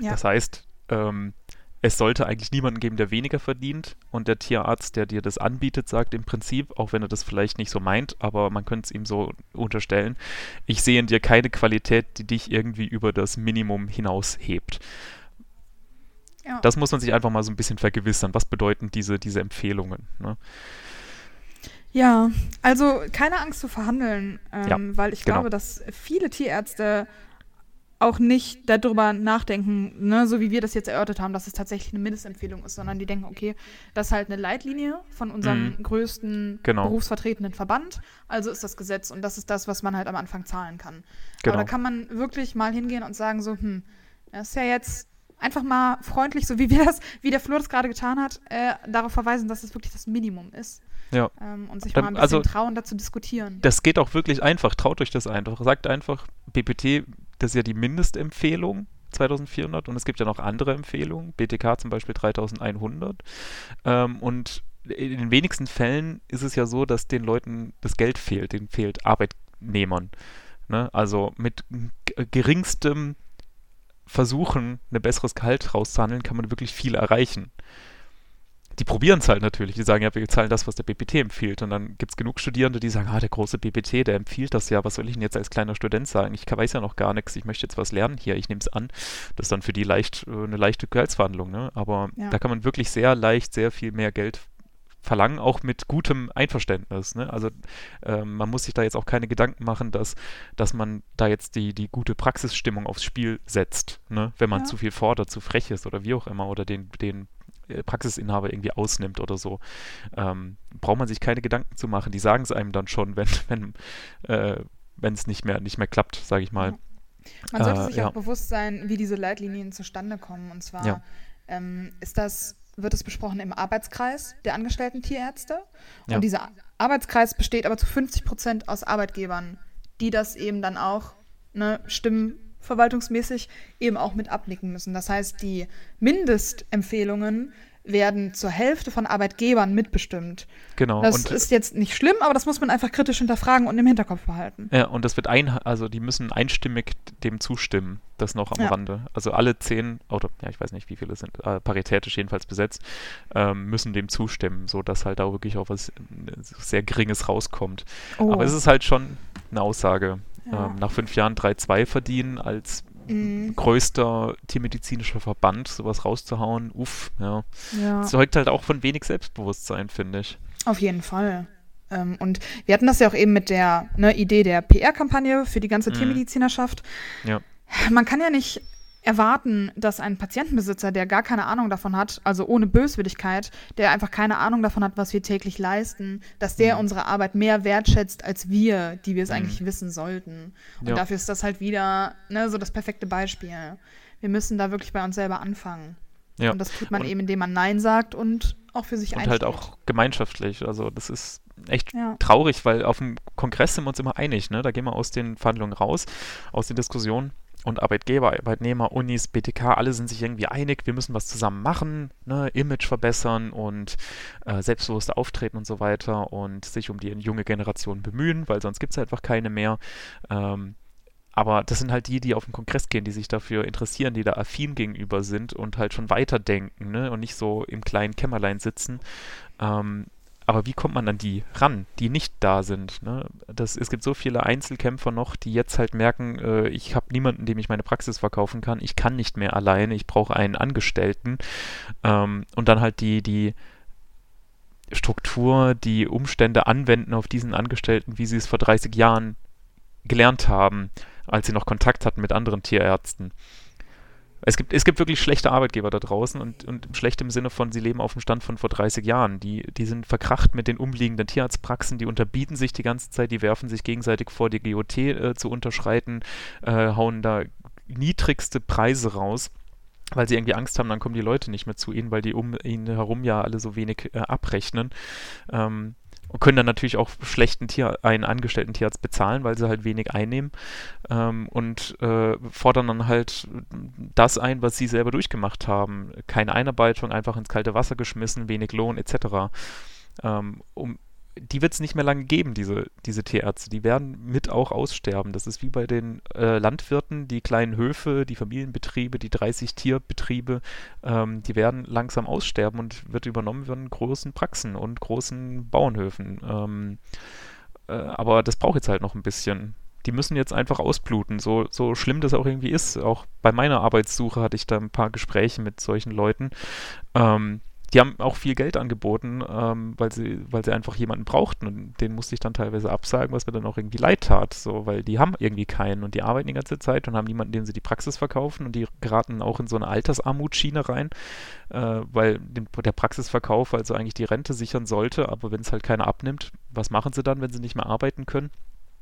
Ja. Das heißt, ähm, es sollte eigentlich niemanden geben, der weniger verdient. Und der Tierarzt, der dir das anbietet, sagt im Prinzip, auch wenn er das vielleicht nicht so meint, aber man könnte es ihm so unterstellen, ich sehe in dir keine Qualität, die dich irgendwie über das Minimum hinaushebt. Ja. Das muss man sich einfach mal so ein bisschen vergewissern. Was bedeuten diese, diese Empfehlungen? Ne? Ja, also keine Angst zu verhandeln, ähm, ja, weil ich genau. glaube, dass viele Tierärzte auch nicht darüber nachdenken, ne, so wie wir das jetzt erörtert haben, dass es tatsächlich eine Mindestempfehlung ist, sondern die denken, okay, das ist halt eine Leitlinie von unserem mhm. größten genau. berufsvertretenden Verband, also ist das Gesetz und das ist das, was man halt am Anfang zahlen kann. Genau. Aber da kann man wirklich mal hingehen und sagen so, hm, das ist ja jetzt einfach mal freundlich, so wie wir das, wie der Flo das gerade getan hat, äh, darauf verweisen, dass es wirklich das Minimum ist. Ja. Ähm, und sich Dann, mal ein bisschen also, trauen, dazu diskutieren. Das geht auch wirklich einfach. Traut euch das einfach. Sagt einfach, BPT das ist ja die Mindestempfehlung 2400 und es gibt ja noch andere Empfehlungen, BTK zum Beispiel 3100. Ähm, und in den wenigsten Fällen ist es ja so, dass den Leuten das Geld fehlt, denen fehlt Arbeitnehmern. Ne? Also mit geringstem Versuchen, ein besseres Gehalt rauszuhandeln, kann man wirklich viel erreichen die probieren es halt natürlich. Die sagen, ja, wir zahlen das, was der BPT empfiehlt. Und dann gibt es genug Studierende, die sagen, ah, der große BPT, der empfiehlt das ja. Was soll ich denn jetzt als kleiner Student sagen? Ich weiß ja noch gar nichts. Ich möchte jetzt was lernen hier. Ich nehme es an. Das ist dann für die leicht äh, eine leichte Gehaltsverhandlung. Ne? Aber ja. da kann man wirklich sehr leicht sehr viel mehr Geld verlangen, auch mit gutem Einverständnis. Ne? Also ähm, man muss sich da jetzt auch keine Gedanken machen, dass, dass man da jetzt die, die gute Praxisstimmung aufs Spiel setzt, ne? wenn man ja. zu viel fordert, zu frech ist oder wie auch immer oder den, den äh, Praxisinhaber irgendwie ausnimmt oder so. Ähm, braucht man sich keine Gedanken zu machen. Die sagen es einem dann schon, wenn wenn äh, es nicht mehr nicht mehr klappt, sage ich mal. Man sollte äh, sich ja. auch bewusst sein, wie diese Leitlinien zustande kommen. Und zwar ja. ähm, ist das wird es besprochen im Arbeitskreis der angestellten Tierärzte. Und ja. dieser Arbeitskreis besteht aber zu 50 Prozent aus Arbeitgebern, die das eben dann auch ne, Stimmen verwaltungsmäßig eben auch mit abnicken müssen. Das heißt, die Mindestempfehlungen werden zur Hälfte von Arbeitgebern mitbestimmt. Genau. Das und ist jetzt nicht schlimm, aber das muss man einfach kritisch hinterfragen und im Hinterkopf behalten. Ja, und das wird ein, also die müssen einstimmig dem zustimmen. Das noch am ja. Rande. Also alle zehn, oder ja, ich weiß nicht, wie viele sind, äh, paritätisch jedenfalls besetzt, ähm, müssen dem zustimmen, sodass halt da wirklich auch was äh, sehr Geringes rauskommt. Oh. Aber es ist halt schon eine Aussage ja. ähm, nach fünf Jahren 3-2 verdienen als mhm. größter tiermedizinischer Verband, sowas rauszuhauen, uff, ja. ja. Zeugt halt auch von wenig Selbstbewusstsein, finde ich. Auf jeden Fall. Ähm, und wir hatten das ja auch eben mit der ne, Idee der PR-Kampagne für die ganze mhm. Tiermedizinerschaft. Ja. Man kann ja nicht erwarten, dass ein Patientenbesitzer, der gar keine Ahnung davon hat, also ohne Böswilligkeit, der einfach keine Ahnung davon hat, was wir täglich leisten, dass der mhm. unsere Arbeit mehr wertschätzt als wir, die wir es mhm. eigentlich wissen sollten. Und ja. dafür ist das halt wieder ne, so das perfekte Beispiel. Wir müssen da wirklich bei uns selber anfangen. Ja. Und das tut man und, eben, indem man Nein sagt und auch für sich und einsteht. Und halt auch gemeinschaftlich. Also das ist echt ja. traurig, weil auf dem Kongress sind wir uns immer einig. Ne? Da gehen wir aus den Verhandlungen raus, aus den Diskussionen und Arbeitgeber, Arbeitnehmer, Unis, BTK, alle sind sich irgendwie einig, wir müssen was zusammen machen, ne, Image verbessern und äh, selbstbewusster auftreten und so weiter und sich um die junge Generation bemühen, weil sonst gibt es einfach keine mehr. Ähm, aber das sind halt die, die auf den Kongress gehen, die sich dafür interessieren, die da affin gegenüber sind und halt schon weiterdenken ne? und nicht so im kleinen Kämmerlein sitzen. Ähm, aber wie kommt man an die ran, die nicht da sind? Ne? Das, es gibt so viele Einzelkämpfer noch, die jetzt halt merken, äh, ich habe niemanden, dem ich meine Praxis verkaufen kann, ich kann nicht mehr alleine, ich brauche einen Angestellten. Ähm, und dann halt die, die Struktur, die Umstände anwenden auf diesen Angestellten, wie sie es vor 30 Jahren gelernt haben, als sie noch Kontakt hatten mit anderen Tierärzten. Es gibt, es gibt wirklich schlechte Arbeitgeber da draußen und, und schlecht im Sinne von, sie leben auf dem Stand von vor 30 Jahren. Die, die sind verkracht mit den umliegenden Tierarztpraxen, die unterbieten sich die ganze Zeit, die werfen sich gegenseitig vor, die GOT äh, zu unterschreiten, äh, hauen da niedrigste Preise raus weil sie irgendwie Angst haben, dann kommen die Leute nicht mehr zu ihnen, weil die um ihn herum ja alle so wenig äh, abrechnen. Ähm, und können dann natürlich auch schlechten Tier, einen angestellten Tierarzt bezahlen, weil sie halt wenig einnehmen ähm, und äh, fordern dann halt das ein, was sie selber durchgemacht haben. Keine Einarbeitung, einfach ins kalte Wasser geschmissen, wenig Lohn etc. Ähm, um die wird es nicht mehr lange geben, diese, diese Tierärzte. Die werden mit auch aussterben. Das ist wie bei den äh, Landwirten, die kleinen Höfe, die Familienbetriebe, die 30 Tierbetriebe, ähm, die werden langsam aussterben und wird übernommen von großen Praxen und großen Bauernhöfen. Ähm, äh, aber das braucht jetzt halt noch ein bisschen. Die müssen jetzt einfach ausbluten, so, so schlimm das auch irgendwie ist. Auch bei meiner Arbeitssuche hatte ich da ein paar Gespräche mit solchen Leuten. Ähm, die haben auch viel Geld angeboten, ähm, weil, sie, weil sie einfach jemanden brauchten und den musste ich dann teilweise absagen, was mir dann auch irgendwie leid tat, so, weil die haben irgendwie keinen und die arbeiten die ganze Zeit und haben niemanden, dem sie die Praxis verkaufen und die geraten auch in so eine Altersarmutsschiene rein, äh, weil den, der Praxisverkauf also eigentlich die Rente sichern sollte, aber wenn es halt keiner abnimmt, was machen sie dann, wenn sie nicht mehr arbeiten können?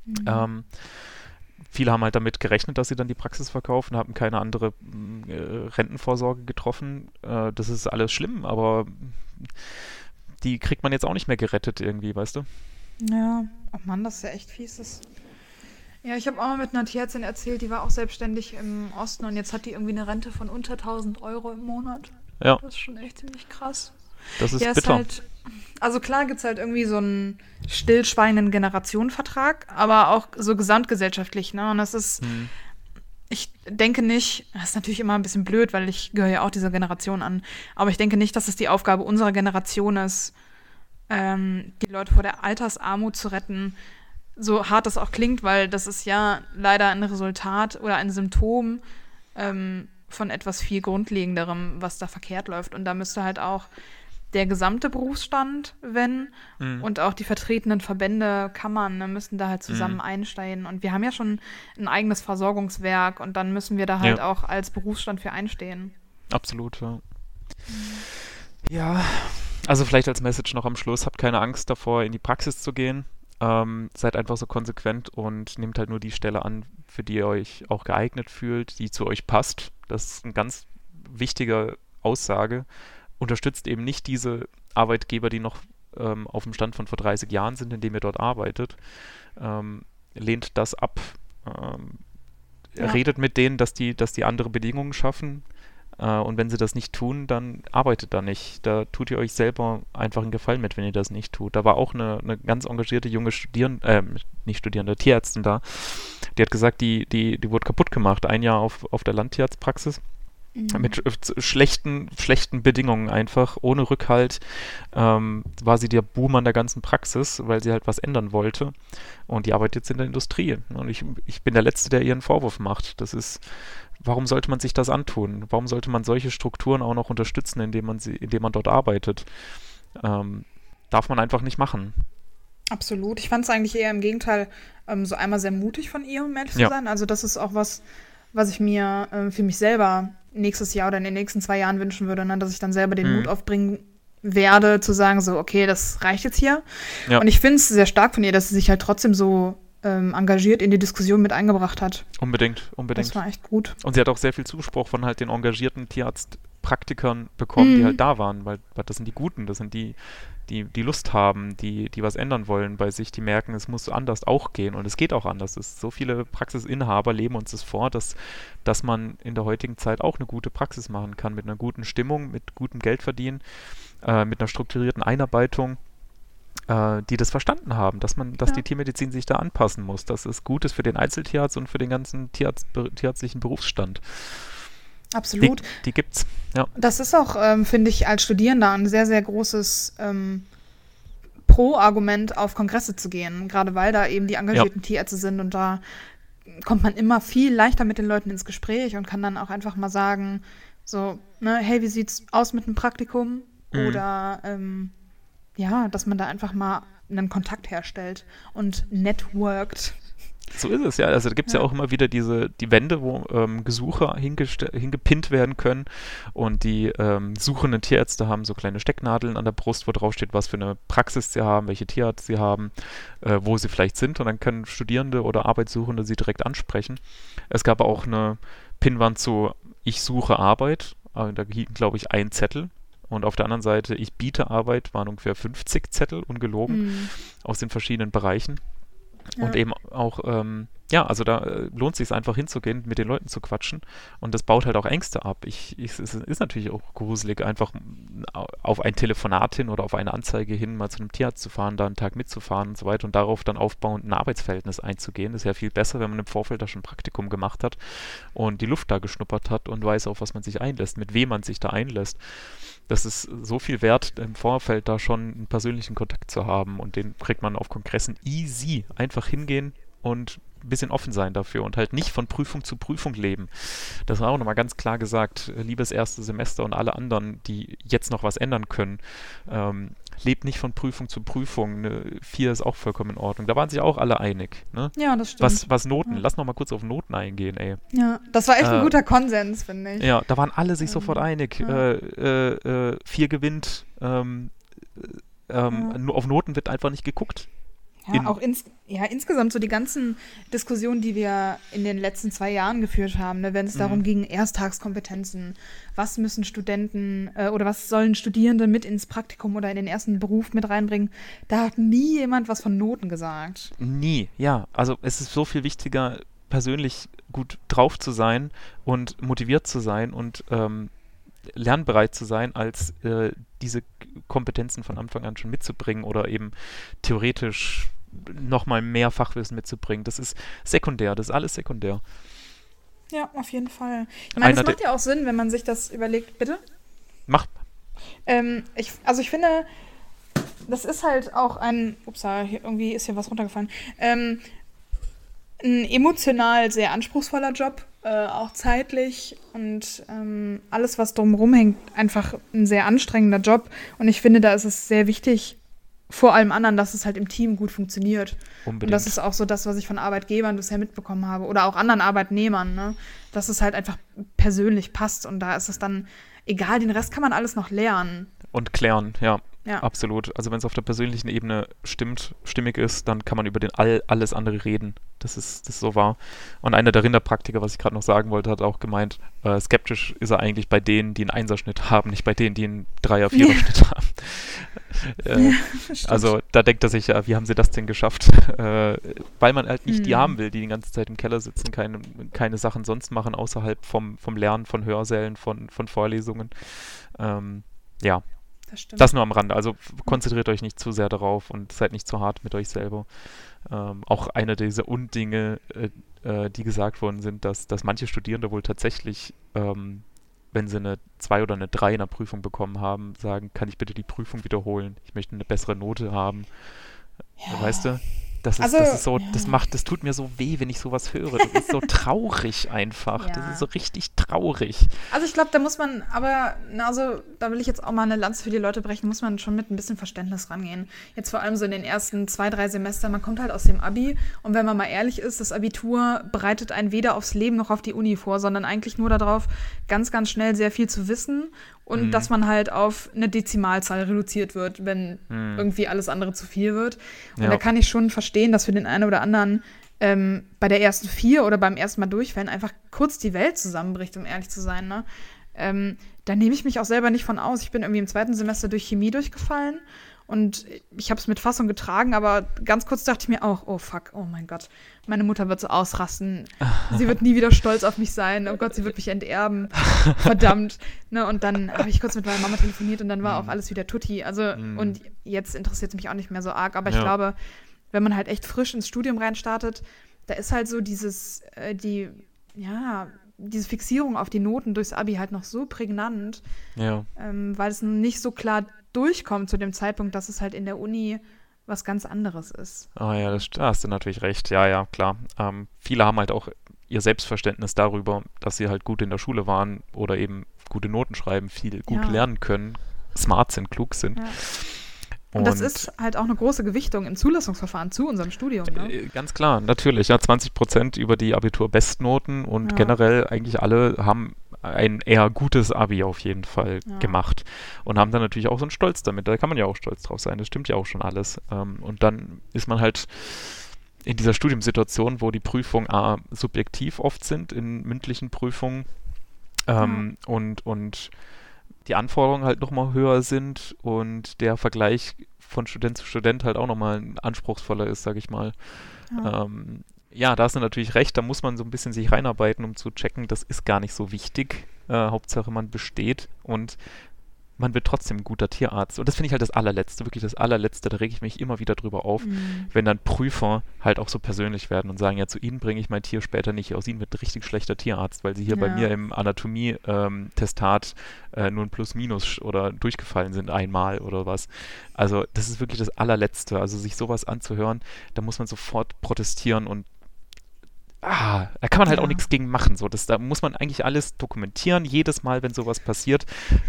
Mhm. Ähm, viele haben halt damit gerechnet, dass sie dann die Praxis verkaufen, haben keine andere äh, Rentenvorsorge getroffen. Äh, das ist alles schlimm, aber die kriegt man jetzt auch nicht mehr gerettet irgendwie, weißt du? Ja, oh Mann, das ist ja echt fies. Das ja, ich habe auch mal mit einer Tierärztin erzählt, die war auch selbstständig im Osten und jetzt hat die irgendwie eine Rente von unter 1000 Euro im Monat. Ja. Das ist schon echt ziemlich krass. Das ist ja, bitter. Ist halt, also klar gibt es halt irgendwie so einen stillschweigenden Generationenvertrag, aber auch so gesamtgesellschaftlich, ne? Und das ist, hm. ich denke nicht, das ist natürlich immer ein bisschen blöd, weil ich gehöre ja auch dieser Generation an, aber ich denke nicht, dass es die Aufgabe unserer Generation ist, ähm, die Leute vor der Altersarmut zu retten, so hart das auch klingt, weil das ist ja leider ein Resultat oder ein Symptom ähm, von etwas viel Grundlegenderem, was da verkehrt läuft. Und da müsste halt auch der gesamte Berufsstand, wenn, mhm. und auch die vertretenen Verbände, Kammern, ne, müssen da halt zusammen mhm. einsteigen. Und wir haben ja schon ein eigenes Versorgungswerk und dann müssen wir da halt ja. auch als Berufsstand für einstehen. Absolut, ja. Mhm. Ja, also vielleicht als Message noch am Schluss, habt keine Angst davor, in die Praxis zu gehen. Ähm, seid einfach so konsequent und nehmt halt nur die Stelle an, für die ihr euch auch geeignet fühlt, die zu euch passt. Das ist eine ganz wichtige Aussage unterstützt eben nicht diese Arbeitgeber, die noch ähm, auf dem Stand von vor 30 Jahren sind, in dem ihr dort arbeitet. Ähm, lehnt das ab. Ähm, ja. Redet mit denen, dass die, dass die andere Bedingungen schaffen. Äh, und wenn sie das nicht tun, dann arbeitet da nicht. Da tut ihr euch selber einfach einen Gefallen mit, wenn ihr das nicht tut. Da war auch eine, eine ganz engagierte junge Studierende, äh, nicht Studierende, Tierärztin da. Die hat gesagt, die, die, die wurde kaputt gemacht. Ein Jahr auf, auf der Landtierarztpraxis. Mit schlechten, schlechten Bedingungen einfach, ohne Rückhalt, ähm, war sie der Boom an der ganzen Praxis, weil sie halt was ändern wollte. Und die arbeitet jetzt in der Industrie. Und ich, ich bin der Letzte, der ihren Vorwurf macht. Das ist, warum sollte man sich das antun? Warum sollte man solche Strukturen auch noch unterstützen, indem man sie, indem man dort arbeitet? Ähm, darf man einfach nicht machen. Absolut. Ich fand es eigentlich eher im Gegenteil ähm, so einmal sehr mutig von ihr, um ehrlich zu ja. sein. Also das ist auch was, was ich mir äh, für mich selber nächstes Jahr oder in den nächsten zwei Jahren wünschen würde, ne? dass ich dann selber den mhm. Mut aufbringen werde, zu sagen, so, okay, das reicht jetzt hier. Ja. Und ich finde es sehr stark von ihr, dass sie sich halt trotzdem so ähm, engagiert in die Diskussion mit eingebracht hat. Unbedingt, unbedingt. Das war echt gut. Und sie hat auch sehr viel Zuspruch von halt den engagierten Tierarztpraktikern bekommen, mhm. die halt da waren, weil, weil das sind die Guten, das sind die, die, die Lust haben, die, die was ändern wollen bei sich, die merken, es muss anders auch gehen und es geht auch anders. Es so viele Praxisinhaber leben uns das vor, dass, dass man in der heutigen Zeit auch eine gute Praxis machen kann, mit einer guten Stimmung, mit gutem Geldverdienen, äh, mit einer strukturierten Einarbeitung äh, die das verstanden haben, dass man, dass ja. die Tiermedizin sich da anpassen muss, dass es gut ist für den Einzeltierarzt und für den ganzen Tierarzt, tierärztlichen Berufsstand. Absolut. Die, die gibt's, ja. Das ist auch, ähm, finde ich, als Studierender ein sehr, sehr großes ähm, Pro-Argument, auf Kongresse zu gehen. Gerade weil da eben die engagierten ja. Tierärzte sind und da kommt man immer viel leichter mit den Leuten ins Gespräch und kann dann auch einfach mal sagen, so, ne, hey, wie sieht's aus mit einem Praktikum? Mhm. Oder ähm, ja, dass man da einfach mal einen Kontakt herstellt und networkt. So ist es, ja. Also da gibt es ja. ja. auch immer wieder diese, die Wände, wo ähm, Gesuche hingepinnt werden können und die ähm, suchenden Tierärzte haben so kleine Stecknadeln an der Brust, wo drauf steht, was für eine Praxis sie haben, welche Tierarzt sie haben, äh, wo sie vielleicht sind und dann können Studierende oder Arbeitssuchende sie direkt ansprechen. Es gab auch eine Pinnwand zu Ich suche Arbeit, äh, da hing, glaube ich, ein Zettel und auf der anderen Seite Ich biete Arbeit, waren ungefähr 50 Zettel, ungelogen, mhm. aus den verschiedenen Bereichen. Ja. Und eben auch ähm, ja, also da äh, lohnt sich einfach hinzugehen, mit den Leuten zu quatschen und das baut halt auch Ängste ab. Ich, ich, es ist natürlich auch gruselig, einfach auf ein Telefonat hin oder auf eine Anzeige hin mal zu einem Tierarzt zu fahren, da einen Tag mitzufahren und so weiter und darauf dann aufbauend ein Arbeitsverhältnis einzugehen. Das ist ja viel besser, wenn man im Vorfeld da schon ein Praktikum gemacht hat und die Luft da geschnuppert hat und weiß, auf was man sich einlässt, mit wem man sich da einlässt. Das ist so viel wert, im Vorfeld da schon einen persönlichen Kontakt zu haben und den kriegt man auf Kongressen easy. Einfach hingehen und ein bisschen offen sein dafür und halt nicht von Prüfung zu Prüfung leben. Das war auch nochmal ganz klar gesagt, liebes erste Semester und alle anderen, die jetzt noch was ändern können, ähm, lebt nicht von Prüfung zu Prüfung. Ne, vier ist auch vollkommen in Ordnung. Da waren sich auch alle einig. Ne? Ja, das stimmt. Was, was Noten, ja. lass noch mal kurz auf Noten eingehen, ey. Ja, das war echt äh, ein guter Konsens, finde ich. Ja, da waren alle sich ähm, sofort einig. Ja. Äh, äh, äh vier gewinnt, ähm, äh, ähm, ja. auf Noten wird einfach nicht geguckt. Ja, auch ins, ja, insgesamt so die ganzen Diskussionen, die wir in den letzten zwei Jahren geführt haben, ne, wenn es mhm. darum ging, Ersttagskompetenzen, was müssen Studenten äh, oder was sollen Studierende mit ins Praktikum oder in den ersten Beruf mit reinbringen, da hat nie jemand was von Noten gesagt. Nie, ja. Also es ist so viel wichtiger, persönlich gut drauf zu sein und motiviert zu sein und ähm, lernbereit zu sein, als äh, diese Kompetenzen von Anfang an schon mitzubringen oder eben theoretisch nochmal mehr Fachwissen mitzubringen. Das ist sekundär, das ist alles sekundär. Ja, auf jeden Fall. Ich meine, das macht ja auch Sinn, wenn man sich das überlegt. Bitte? Macht. Ähm, ich, also ich finde, das ist halt auch ein, ups, irgendwie ist hier was runtergefallen, ähm, ein emotional sehr anspruchsvoller Job, äh, auch zeitlich und ähm, alles, was drumherum hängt, einfach ein sehr anstrengender Job. Und ich finde, da ist es sehr wichtig, vor allem anderen, dass es halt im Team gut funktioniert. Unbedingt. Und das ist auch so das, was ich von Arbeitgebern bisher mitbekommen habe oder auch anderen Arbeitnehmern, ne? dass es halt einfach persönlich passt und da ist es dann egal, den Rest kann man alles noch lernen. Und klären, ja. Ja. Absolut. Also wenn es auf der persönlichen Ebene stimmt, stimmig ist, dann kann man über den all, alles andere reden. Das ist, das ist so wahr. Und einer der Rinderpraktiker, was ich gerade noch sagen wollte, hat auch gemeint, äh, skeptisch ist er eigentlich bei denen, die einen Einserschnitt haben, nicht bei denen, die einen Dreier-, Vierer-Schnitt ja. haben. äh, ja, also da denkt er sich ja, wie haben sie das denn geschafft? Äh, weil man halt nicht mhm. die haben will, die die ganze Zeit im Keller sitzen, keine, keine Sachen sonst machen, außerhalb vom, vom Lernen, von Hörsälen, von, von Vorlesungen. Ähm, ja, das. Das nur am Rande. Also konzentriert euch nicht zu sehr darauf und seid nicht zu hart mit euch selber. Ähm, auch eine dieser Undinge, äh, äh, die gesagt worden sind, dass, dass manche Studierende wohl tatsächlich, ähm, wenn sie eine 2 oder eine 3 in der Prüfung bekommen haben, sagen, kann ich bitte die Prüfung wiederholen? Ich möchte eine bessere Note haben. Ja. Weißt du? Das ist, also, das ist so, ja. das macht, das tut mir so weh, wenn ich sowas höre. Das ist so traurig einfach. Ja. Das ist so richtig traurig. Also ich glaube, da muss man, aber, also da will ich jetzt auch mal eine Lanze für die Leute brechen, muss man schon mit ein bisschen Verständnis rangehen. Jetzt vor allem so in den ersten zwei, drei Semestern, man kommt halt aus dem Abi und wenn man mal ehrlich ist, das Abitur bereitet einen weder aufs Leben noch auf die Uni vor, sondern eigentlich nur darauf, ganz, ganz schnell sehr viel zu wissen und mhm. dass man halt auf eine Dezimalzahl reduziert wird, wenn mhm. irgendwie alles andere zu viel wird. Und ja. da kann ich schon verstehen, dass für den einen oder anderen ähm, bei der ersten vier oder beim ersten Mal durchfällen einfach kurz die Welt zusammenbricht, um ehrlich zu sein. Ne? Ähm, da nehme ich mich auch selber nicht von aus. Ich bin irgendwie im zweiten Semester durch Chemie durchgefallen und ich habe es mit Fassung getragen, aber ganz kurz dachte ich mir auch, oh fuck, oh mein Gott, meine Mutter wird so ausrasten. Sie wird nie wieder stolz auf mich sein. Oh Gott, sie wird mich enterben. Verdammt. Ne, und dann habe ich kurz mit meiner Mama telefoniert und dann war auch mhm. alles wieder tutti. Also, mm. und jetzt interessiert es mich auch nicht mehr so arg. Aber ich ja. glaube, wenn man halt echt frisch ins Studium reinstartet, da ist halt so dieses, äh, die, ja, diese Fixierung auf die Noten durchs Abi halt noch so prägnant, ja. ähm, weil es nicht so klar durchkommt zu dem Zeitpunkt, dass es halt in der Uni was ganz anderes ist. Ah ja, das, da hast du natürlich recht. Ja, ja, klar. Ähm, viele haben halt auch ihr Selbstverständnis darüber, dass sie halt gut in der Schule waren oder eben gute Noten schreiben, viel gut ja. lernen können, smart sind, klug sind. Ja. Und, und, das ist halt auch eine große Gewichtung im Zulassungsverfahren zu unserem Studium. Ne? Äh, ganz klar, natürlich. Ja, 20 Prozent über die Abitur-Bestnoten und ja. generell eigentlich alle haben ein eher gutes Abi auf jeden Fall ja. gemacht und haben dann natürlich auch so einen Stolz damit. Da kann man ja auch stolz drauf sein. Das stimmt ja auch schon alles. Ähm, und dann ist man halt in dieser Studiumsituation, wo die Prüfungen A, subjektiv oft sind in mündlichen Prüfungen ähm, und, und die Anforderungen halt nochmal höher sind und der Vergleich von Student zu Student halt auch nochmal anspruchsvoller ist, sag ich mal. Ja. Ähm, ja, da hast du natürlich recht, da muss man so ein bisschen sich reinarbeiten, um zu checken, das ist gar nicht so wichtig. Äh, Hauptsache man besteht und man wird trotzdem ein guter Tierarzt. Und das finde ich halt das allerletzte, wirklich das allerletzte, da rege ich mich immer wieder drüber auf, mhm. wenn dann Prüfer halt auch so persönlich werden und sagen, ja, zu Ihnen bringe ich mein Tier später nicht, aus Ihnen wird ein richtig schlechter Tierarzt, weil Sie hier ja. bei mir im Anatomie-Testat ähm, äh, nur ein Plus-Minus oder durchgefallen sind einmal oder was. Also das ist wirklich das allerletzte. Also sich sowas anzuhören, da muss man sofort protestieren und ah, da kann man halt ja. auch nichts gegen machen. So, das, da muss man eigentlich alles dokumentieren, jedes Mal, wenn sowas passiert,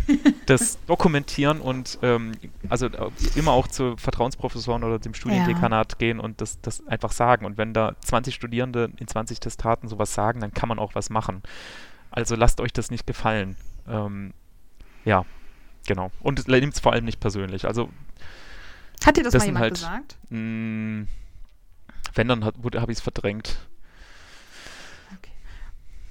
das dokumentieren und ähm, also äh, immer auch zu Vertrauensprofessoren oder dem Studiendekanat ja. gehen und das, das einfach sagen. Und wenn da 20 Studierende in 20 Testaten sowas sagen, dann kann man auch was machen. Also lasst euch das nicht gefallen. Ähm, ja, genau. Und nehmt es vor allem nicht persönlich. Also hat dir das, das mal jemand halt, gesagt? Mh, mm, wenn, dann habe ich es verdrängt.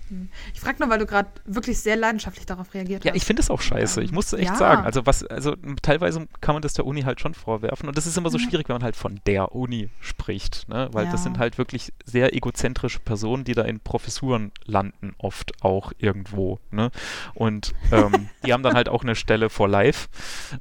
Hm. Ich frage nur, weil du gerade wirklich sehr leidenschaftlich darauf reagiert ja, hast. Ja, ich finde es auch scheiße. Ich muss echt ja. sagen. Also was, also teilweise kann man das der Uni halt schon vorwerfen. Und das ist immer so schwierig, wenn man halt von der Uni spricht, ne? Weil ja. das sind halt wirklich sehr egozentrische Personen, die da in Professuren landen, oft auch irgendwo. Ne? Und ähm, die haben dann halt auch eine Stelle vor live.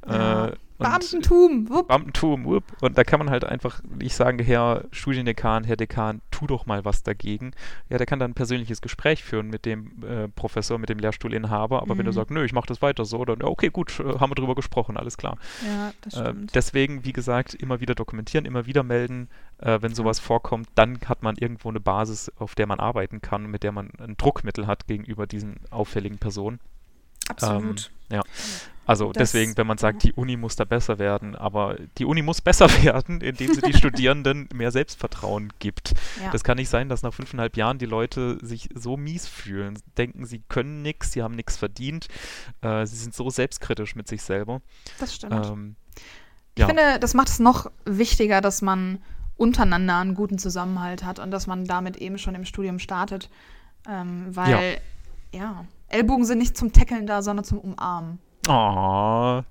Äh, Beamtentum, wupp. Beamtentum, wupp. Und da kann man halt einfach nicht sagen, Herr Studiendekan, Herr Dekan, tu doch mal was dagegen. Ja, der kann dann ein persönliches Gespräch führen mit dem äh, Professor, mit dem Lehrstuhlinhaber. Aber mhm. wenn er sagt, nö, ich mache das weiter so, dann, ja, okay, gut, äh, haben wir drüber gesprochen, alles klar. Ja, das äh, stimmt. Äh, deswegen, wie gesagt, immer wieder dokumentieren, immer wieder melden, äh, wenn sowas vorkommt. Dann hat man irgendwo eine Basis, auf der man arbeiten kann, mit der man ein Druckmittel hat gegenüber diesen auffälligen Personen. Absolut. Ähm, ja. Also das, deswegen, wenn man sagt, die Uni muss da besser werden, aber die Uni muss besser werden, indem sie die Studierenden mehr Selbstvertrauen gibt. Ja. Das kann nicht sein, dass nach fünfeinhalb Jahren die Leute sich so mies fühlen, denken, sie können nichts, sie haben nichts verdient, äh, sie sind so selbstkritisch mit sich selber. Das stimmt. Ähm, ich ja. finde, das macht es noch wichtiger, dass man untereinander einen guten Zusammenhalt hat und dass man damit eben schon im Studium startet, ähm, weil ja. ja Ellbogen sind nicht zum Tackeln da, sondern zum Umarmen. Oh,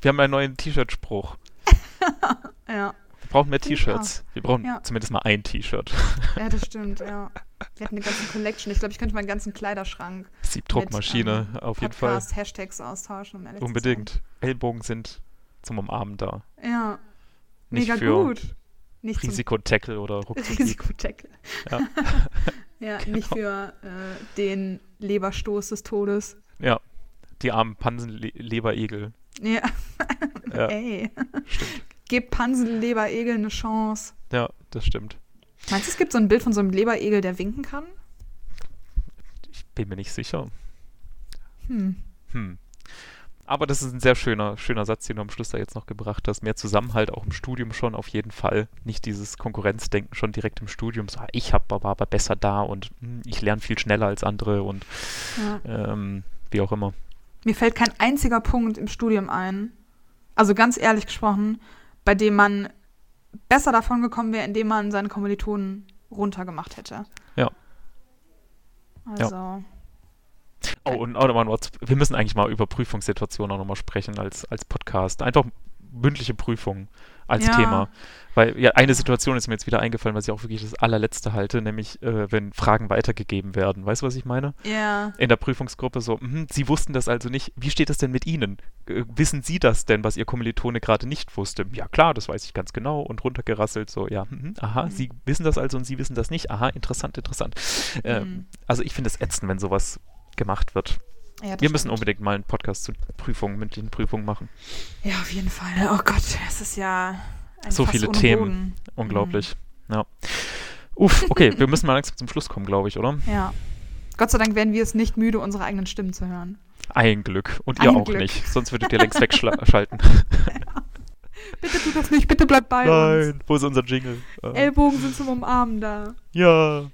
wir haben einen neuen T-Shirt-Spruch. ja. Wir brauchen mehr T-Shirts. Wir brauchen ja. zumindest mal ein T-Shirt. ja, das stimmt, ja. Wir hatten eine ganze Collection. Ich glaube, ich könnte meinen ganzen Kleiderschrank. Siebdruckmaschine, ähm, auf jeden Fall. Hashtags austauschen. Um Unbedingt. Ellbogen sind zum Umarmen da. Ja. Nicht Mega gut. Nicht Risikotackle oder Ruckzuck. Risikotackle. Ja, ja genau. nicht für äh, den Leberstoß des Todes. Ja, die armen Pansenleberegel. Ja. ja. Ey. Stimmt. Gib Pansenleberegel eine Chance. Ja, das stimmt. Meinst du, es gibt so ein Bild von so einem Leberegel, der winken kann? Ich bin mir nicht sicher. Hm. Hm. Aber das ist ein sehr schöner, schöner Satz, den du am Schluss da jetzt noch gebracht hast. Mehr Zusammenhalt auch im Studium schon auf jeden Fall. Nicht dieses Konkurrenzdenken schon direkt im Studium. So, ah, ich hab, war aber besser da und hm, ich lerne viel schneller als andere und ja. ähm, wie auch immer. Mir fällt kein einziger Punkt im Studium ein, also ganz ehrlich gesprochen, bei dem man besser davon gekommen wäre, indem man seine Kommilitonen runtergemacht hätte. Ja. Also. Ja. Oh, und oh, man, wir müssen eigentlich mal über Prüfungssituationen auch nochmal sprechen als, als Podcast. Einfach mündliche Prüfungen als ja. Thema. Weil ja, eine Situation ist mir jetzt wieder eingefallen, was ich auch wirklich das allerletzte halte, nämlich äh, wenn Fragen weitergegeben werden. Weißt du, was ich meine? Ja. In der Prüfungsgruppe so, mh, Sie wussten das also nicht. Wie steht es denn mit Ihnen? Äh, wissen Sie das denn, was Ihr Kommilitone gerade nicht wusste? Ja, klar, das weiß ich ganz genau. Und runtergerasselt so, ja, mh, aha, mhm. Sie wissen das also und Sie wissen das nicht. Aha, interessant, interessant. Äh, mhm. Also ich finde es ätzend, wenn sowas gemacht wird. Ja, wir müssen stimmt. unbedingt mal einen Podcast zu Prüfungen, mündlichen Prüfungen machen. Ja, auf jeden Fall. Oh Gott, es ist ja so viele Themen. Boden. Unglaublich. Mhm. Ja. Uff, okay, wir müssen mal langsam zum Schluss kommen, glaube ich, oder? Ja. Gott sei Dank werden wir es nicht müde, unsere eigenen Stimmen zu hören. Ein Glück. Und ihr Ein auch Glück. nicht. Sonst würdet ihr längst wegschalten. ja. Bitte tu das nicht, bitte bleib bei Nein, uns. Nein, wo ist unser Jingle? Äh. Ellbogen sind zum Umarmen da. Ja.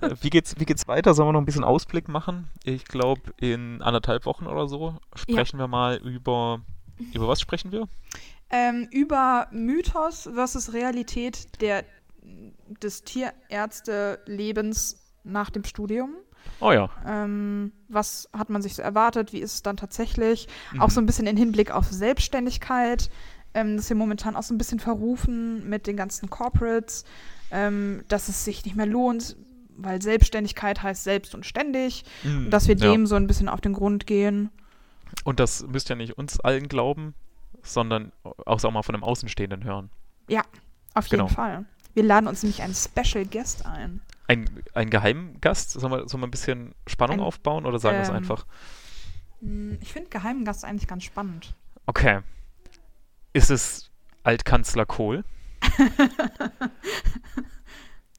Äh, wie, geht's, wie geht's weiter? Sollen wir noch ein bisschen Ausblick machen? Ich glaube, in anderthalb Wochen oder so sprechen ja. wir mal über. Über was sprechen wir? Ähm, über Mythos versus Realität der, des Tierärzte-Lebens nach dem Studium. Oh ja. Ähm, was hat man sich so erwartet? Wie ist es dann tatsächlich? Mhm. Auch so ein bisschen in Hinblick auf Selbstständigkeit. Ähm, das ist ja momentan auch so ein bisschen verrufen mit den ganzen Corporates. Ähm, dass es sich nicht mehr lohnt, weil Selbstständigkeit heißt selbst und ständig. Mhm, Und dass wir ja. dem so ein bisschen auf den Grund gehen. Und das müsst ihr nicht uns allen glauben, sondern auch, auch mal von einem Außenstehenden hören. Auf jeden Genau. Fall. Wir laden uns nämlich einen Special Guest ein. Ein, ein Geheimgast? Sollen wir, sollen wir ein bisschen Spannung Ein- aufbauen oder sagen wir es ähm, einfach? Hm, Ich finde geheimen Gast eigentlich ganz spannend. Okay. Ist es Altkanzler Kohl?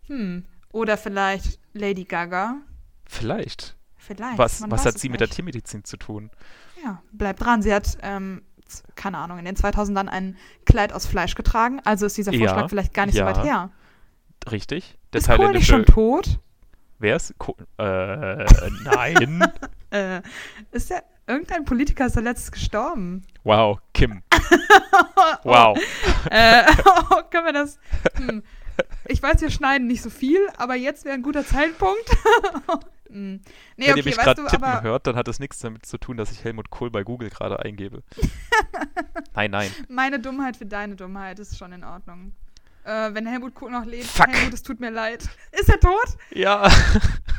Hm. Oder vielleicht Lady Gaga. Vielleicht. Vielleicht. Was, man was hat sie mit der. Tiermedizin zu tun? Ja, bleibt dran. Sie hat, ähm, keine Ahnung, in den 2000ern ein Kleid aus Fleisch getragen. Also ist dieser Ja, Vorschlag vielleicht gar nicht ja. so weit her. Richtig? Der Ist Kohl nicht schon tot? Wer ist Kohl? Äh, nein. Äh, ist der, irgendein Politiker ist da letztes gestorben. wow, Kim. Wow. Äh, können wir das? Hm. Ich weiß, wir schneiden nicht so viel, aber jetzt wäre ein guter Zeitpunkt. hm. Nee, Wenn okay, ihr mich gerade tippen aber hört, dann hat das nichts damit zu tun, dass ich Helmut Kohl bei Google gerade eingebe. nein, nein. meine Dummheit für deine Dummheit ist schon in Ordnung. Äh, wenn Helmut Kohl noch lebt, Fuck. Helmut, es tut mir leid. Ist er tot? Ja.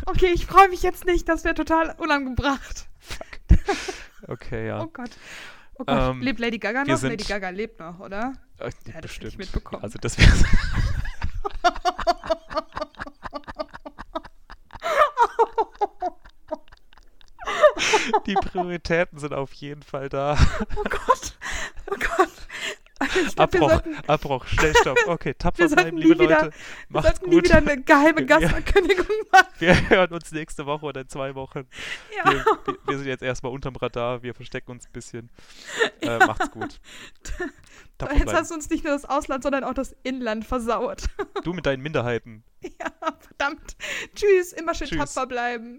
Okay, ich freue mich jetzt nicht, das wäre total unangebracht. Okay, ja. Oh Gott. Oh Gott, Ähm, lebt Lady Gaga noch? sind- Lady Gaga lebt noch, oder? Äh, Ja, das bestimmt. mitbekommen. Also das wäre. Die Prioritäten sind auf jeden Fall da. Oh Gott. Oh Gott. Ich glaub, wir Abbruch, sollten, Abbruch, Schnellstopp. Okay, tapfer wir bleiben, nie liebe wieder- Leute. wir Macht's sollten nie gut. wieder eine geheime Ja. Gastankündigung machen. Wir hören uns nächste Woche oder in zwei Wochen. Ja. Wir, wir, wir sind jetzt erstmal unterm Radar, wir verstecken uns ein bisschen. Äh, macht's gut. Tapfer Jetzt bleiben. hast du uns nicht nur das Ausland, sondern auch das Inland versaut. Du mit deinen Minderheiten. ja, verdammt. Tschüss, immer schön Tschüss. tapfer bleiben.